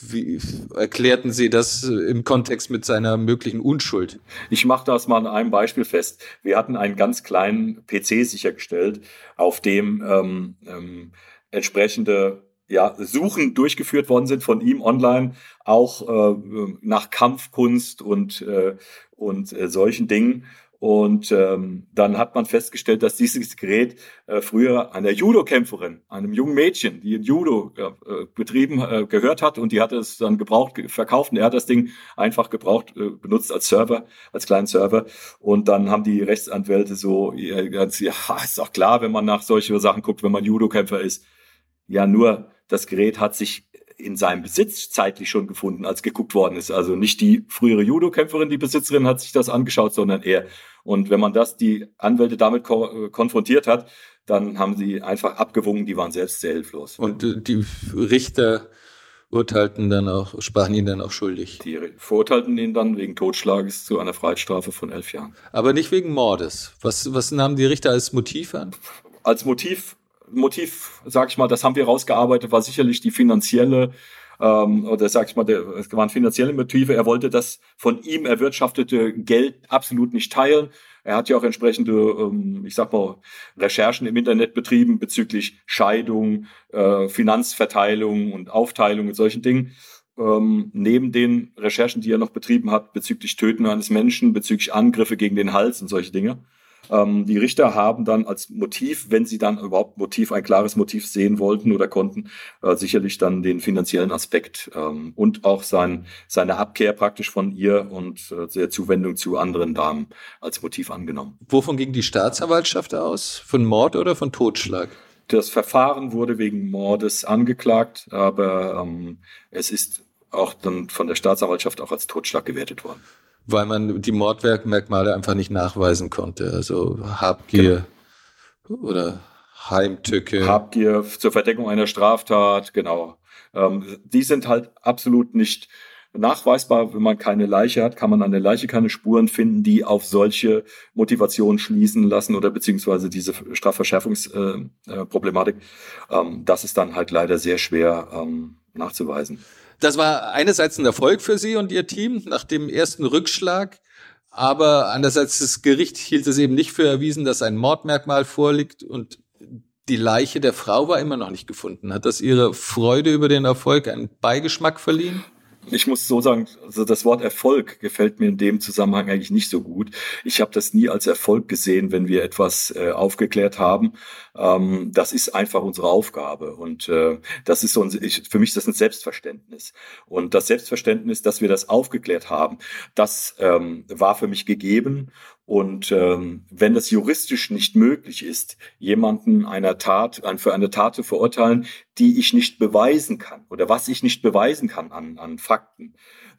Wie erklärten Sie das im Kontext mit seiner möglichen Unschuld? Ich mache das mal an einem Beispiel fest. Wir hatten einen ganz kleinen PC sichergestellt, auf dem ähm, ähm, entsprechende ja, Suchen durchgeführt worden sind von ihm online, auch äh, nach Kampfkunst und, äh, und äh, solchen Dingen. Und ähm, dann hat man festgestellt, dass dieses Gerät äh, früher einer Judo-Kämpferin, einem jungen Mädchen, die Judo äh, betrieben, äh, gehört hat und die hatte es dann gebraucht, verkauft und er hat das Ding einfach gebraucht, äh, benutzt als Server, als kleinen Server. Und dann haben die Rechtsanwälte so, ja, ist doch klar, wenn man nach solche Sachen guckt, wenn man Judo-Kämpfer ist. Ja, nur das Gerät hat sich in seinem Besitz zeitlich schon gefunden, als geguckt worden ist. Also nicht die frühere Judo-Kämpferin, die Besitzerin, hat sich das angeschaut, sondern er. Und wenn man das, die Anwälte damit ko äh, konfrontiert hat, dann haben sie einfach abgewungen, die waren selbst sehr hilflos. Und äh, die Richter urteilten dann auch, sprachen ihn dann auch schuldig. Die verurteilten ihn dann wegen Totschlages zu einer Freiheitsstrafe von elf Jahren. Aber nicht wegen Mordes. Was, was nahmen die Richter als Motiv an? Als Motiv Motiv, sag ich mal, das haben wir rausgearbeitet, war sicherlich die finanzielle ähm, oder sag ich mal, der, es waren finanzielle Motive. Er wollte das von ihm erwirtschaftete Geld absolut nicht teilen. Er hat ja auch entsprechende, ähm, ich sag mal, Recherchen im Internet betrieben bezüglich Scheidung, äh, Finanzverteilung und Aufteilung und solchen Dingen. Ähm, neben den Recherchen, die er noch betrieben hat bezüglich Töten eines Menschen, bezüglich Angriffe gegen den Hals und solche Dinge. Ähm, die Richter haben dann als Motiv, wenn sie dann überhaupt Motiv, ein klares Motiv sehen wollten oder konnten, äh, sicherlich dann den finanziellen Aspekt ähm, und auch sein, seine Abkehr praktisch von ihr und äh, der Zuwendung zu anderen Damen als Motiv angenommen. Wovon ging die Staatsanwaltschaft aus? Von Mord oder von Totschlag? Das Verfahren wurde wegen Mordes angeklagt, aber ähm, es ist auch dann von der Staatsanwaltschaft auch als Totschlag gewertet worden weil man die Mordwerkmerkmale einfach nicht nachweisen konnte. Also Habgier genau. oder Heimtücke. Habgier zur Verdeckung einer Straftat, genau. Ähm, die sind halt absolut nicht nachweisbar. Wenn man keine Leiche hat, kann man an der Leiche keine Spuren finden, die auf solche Motivationen schließen lassen oder beziehungsweise diese Strafverschärfungsproblematik. Äh, äh, ähm, das ist dann halt leider sehr schwer ähm, nachzuweisen. Das war einerseits ein Erfolg für Sie und Ihr Team nach dem ersten Rückschlag. Aber andererseits das Gericht hielt es eben nicht für erwiesen, dass ein Mordmerkmal vorliegt und die Leiche der Frau war immer noch nicht gefunden. Hat das Ihre Freude über den Erfolg einen Beigeschmack verliehen? Ich muss so sagen, also das Wort Erfolg gefällt mir in dem Zusammenhang eigentlich nicht so gut. Ich habe das nie als Erfolg gesehen, wenn wir etwas äh, aufgeklärt haben. Ähm, das ist einfach unsere Aufgabe und äh, das ist so ein, ich, für mich ist das ein Selbstverständnis und das Selbstverständnis, dass wir das aufgeklärt haben, das ähm, war für mich gegeben und ähm, wenn das juristisch nicht möglich ist, jemanden einer Tat, für eine Tat zu verurteilen, die ich nicht beweisen kann oder was ich nicht beweisen kann an, an Fakten,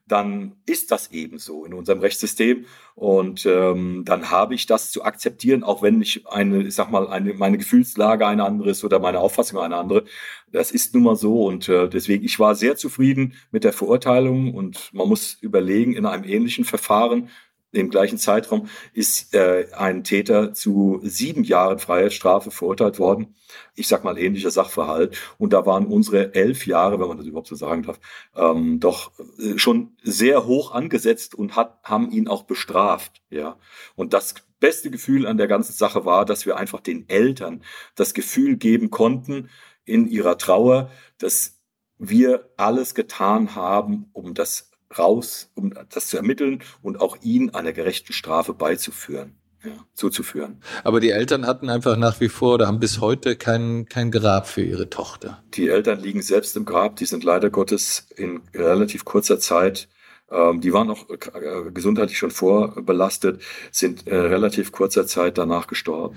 dann ist das eben so in unserem Rechtssystem. Und ähm, dann habe ich das zu akzeptieren, auch wenn ich eine, ich sag mal, eine, meine Gefühlslage eine andere ist oder meine Auffassung eine andere. Das ist nun mal so. Und äh, deswegen, ich war sehr zufrieden mit der Verurteilung und man muss überlegen, in einem ähnlichen Verfahren im gleichen Zeitraum ist äh, ein Täter zu sieben Jahren Freiheitsstrafe verurteilt worden. Ich sag mal ähnlicher Sachverhalt. Und da waren unsere elf Jahre, wenn man das überhaupt so sagen darf, ähm, doch äh, schon sehr hoch angesetzt und hat, haben ihn auch bestraft. Ja. Und das beste Gefühl an der ganzen Sache war, dass wir einfach den Eltern das Gefühl geben konnten in ihrer Trauer, dass wir alles getan haben, um das raus, um das zu ermitteln und auch ihn einer gerechten Strafe beizuführen. Ja, zuzuführen. Aber die Eltern hatten einfach nach wie vor oder haben bis heute kein, kein Grab für ihre Tochter. Die Eltern liegen selbst im Grab. Die sind leider Gottes in relativ kurzer Zeit ähm, die waren auch äh, gesundheitlich schon vorbelastet, sind äh, relativ kurzer Zeit danach gestorben.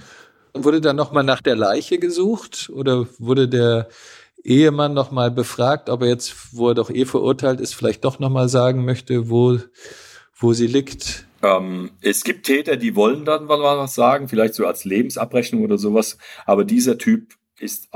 Wurde dann nochmal nach der Leiche gesucht oder wurde der Ehemann nochmal befragt, ob er jetzt, wo er doch eh verurteilt ist, vielleicht doch nochmal sagen möchte, wo, wo sie liegt? Ähm, es gibt Täter, die wollen dann mal was sagen, vielleicht so als Lebensabrechnung oder sowas, aber dieser Typ ist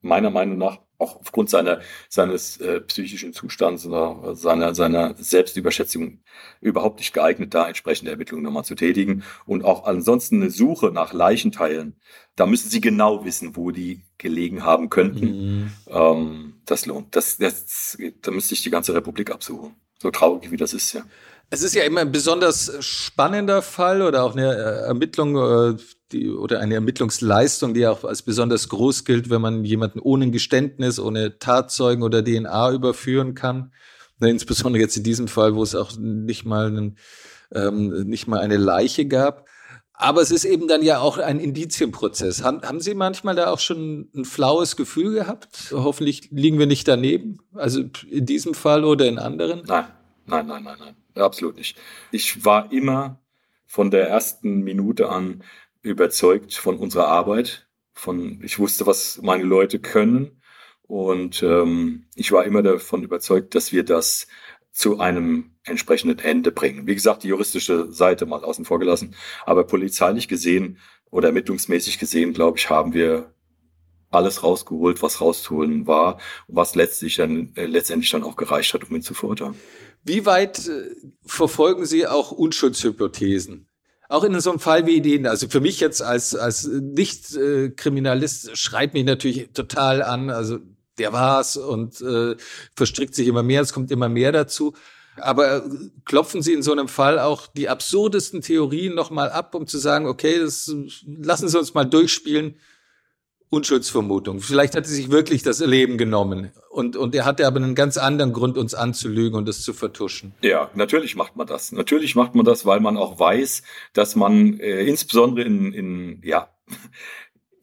meiner Meinung nach auch aufgrund seiner, seines äh, psychischen Zustands oder seiner, seiner Selbstüberschätzung überhaupt nicht geeignet, da entsprechende Ermittlungen nochmal zu tätigen. Und auch ansonsten eine Suche nach Leichenteilen, da müssen Sie genau wissen, wo die gelegen haben könnten. Mhm. Ähm, das lohnt. Das, das, da müsste ich die ganze Republik absuchen. So traurig wie das ist, ja. Es ist ja immer ein besonders spannender Fall oder auch eine äh, Ermittlung äh, die, oder eine Ermittlungsleistung, die auch als besonders groß gilt, wenn man jemanden ohne Geständnis, ohne Tatzeugen oder DNA überführen kann. Insbesondere jetzt in diesem Fall, wo es auch nicht mal, einen, ähm, nicht mal eine Leiche gab. Aber es ist eben dann ja auch ein Indizienprozess. Haben, haben Sie manchmal da auch schon ein flaues Gefühl gehabt? Hoffentlich liegen wir nicht daneben. Also in diesem Fall oder in anderen? Nein, nein, nein, nein, nein. Absolut nicht. Ich war immer von der ersten Minute an überzeugt von unserer Arbeit. Von, ich wusste, was meine Leute können. Und ähm, ich war immer davon überzeugt, dass wir das zu einem entsprechenden Ende bringen. Wie gesagt, die juristische Seite mal außen vor gelassen. Aber polizeilich gesehen oder ermittlungsmäßig gesehen, glaube ich, haben wir alles rausgeholt, was rauszuholen war, was letztlich dann, äh, letztendlich dann auch gereicht hat, um ihn zu verurteilen. Wie weit äh, verfolgen Sie auch Unschuldshypothesen? Auch in so einem Fall wie den, also für mich jetzt als, als Nicht-Kriminalist äh, schreit mich natürlich total an, also der war's und äh, verstrickt sich immer mehr, es kommt immer mehr dazu. Aber klopfen Sie in so einem Fall auch die absurdesten Theorien nochmal ab, um zu sagen, okay, das lassen Sie uns mal durchspielen. Unschuldsvermutung. Vielleicht hat er sich wirklich das Leben genommen und, und er hatte aber einen ganz anderen Grund, uns anzulügen und es zu vertuschen. Ja, natürlich macht man das. Natürlich macht man das, weil man auch weiß, dass man äh, insbesondere in, in ja,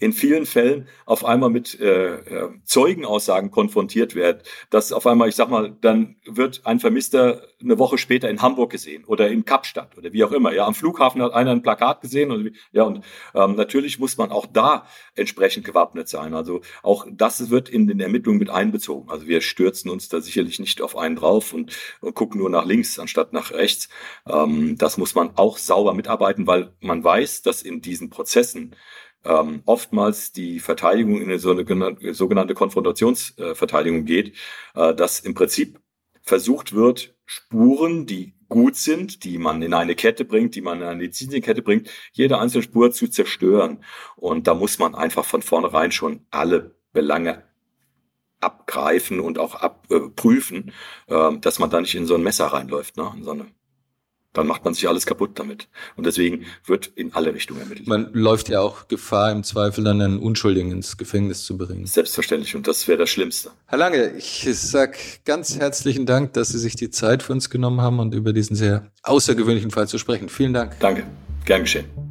in vielen Fällen auf einmal mit äh, äh, Zeugenaussagen konfrontiert wird, dass auf einmal, ich sag mal, dann wird ein Vermisster eine Woche später in Hamburg gesehen oder in Kapstadt oder wie auch immer. Ja, am Flughafen hat einer ein Plakat gesehen und ja und ähm, natürlich muss man auch da entsprechend gewappnet sein. Also auch das wird in den Ermittlungen mit einbezogen. Also wir stürzen uns da sicherlich nicht auf einen drauf und, und gucken nur nach links anstatt nach rechts. Ähm, das muss man auch sauber mitarbeiten, weil man weiß, dass in diesen Prozessen ähm, oftmals die Verteidigung in eine sogenannte Konfrontationsverteidigung geht, äh, dass im Prinzip versucht wird, Spuren, die gut sind, die man in eine Kette bringt, die man in eine Lizenzienkette bringt, jede einzelne Spur zu zerstören. Und da muss man einfach von vornherein schon alle Belange abgreifen und auch abprüfen, äh, dass man da nicht in so ein Messer reinläuft, ne? in so eine dann macht man sich alles kaputt damit. Und deswegen wird in alle Richtungen ermittelt. Man läuft ja auch Gefahr, im Zweifel dann einen Unschuldigen ins Gefängnis zu bringen. Selbstverständlich. Und das wäre das Schlimmste. Herr Lange, ich sag ganz herzlichen Dank, dass Sie sich die Zeit für uns genommen haben und über diesen sehr außergewöhnlichen Fall zu sprechen. Vielen Dank. Danke. Gern geschehen.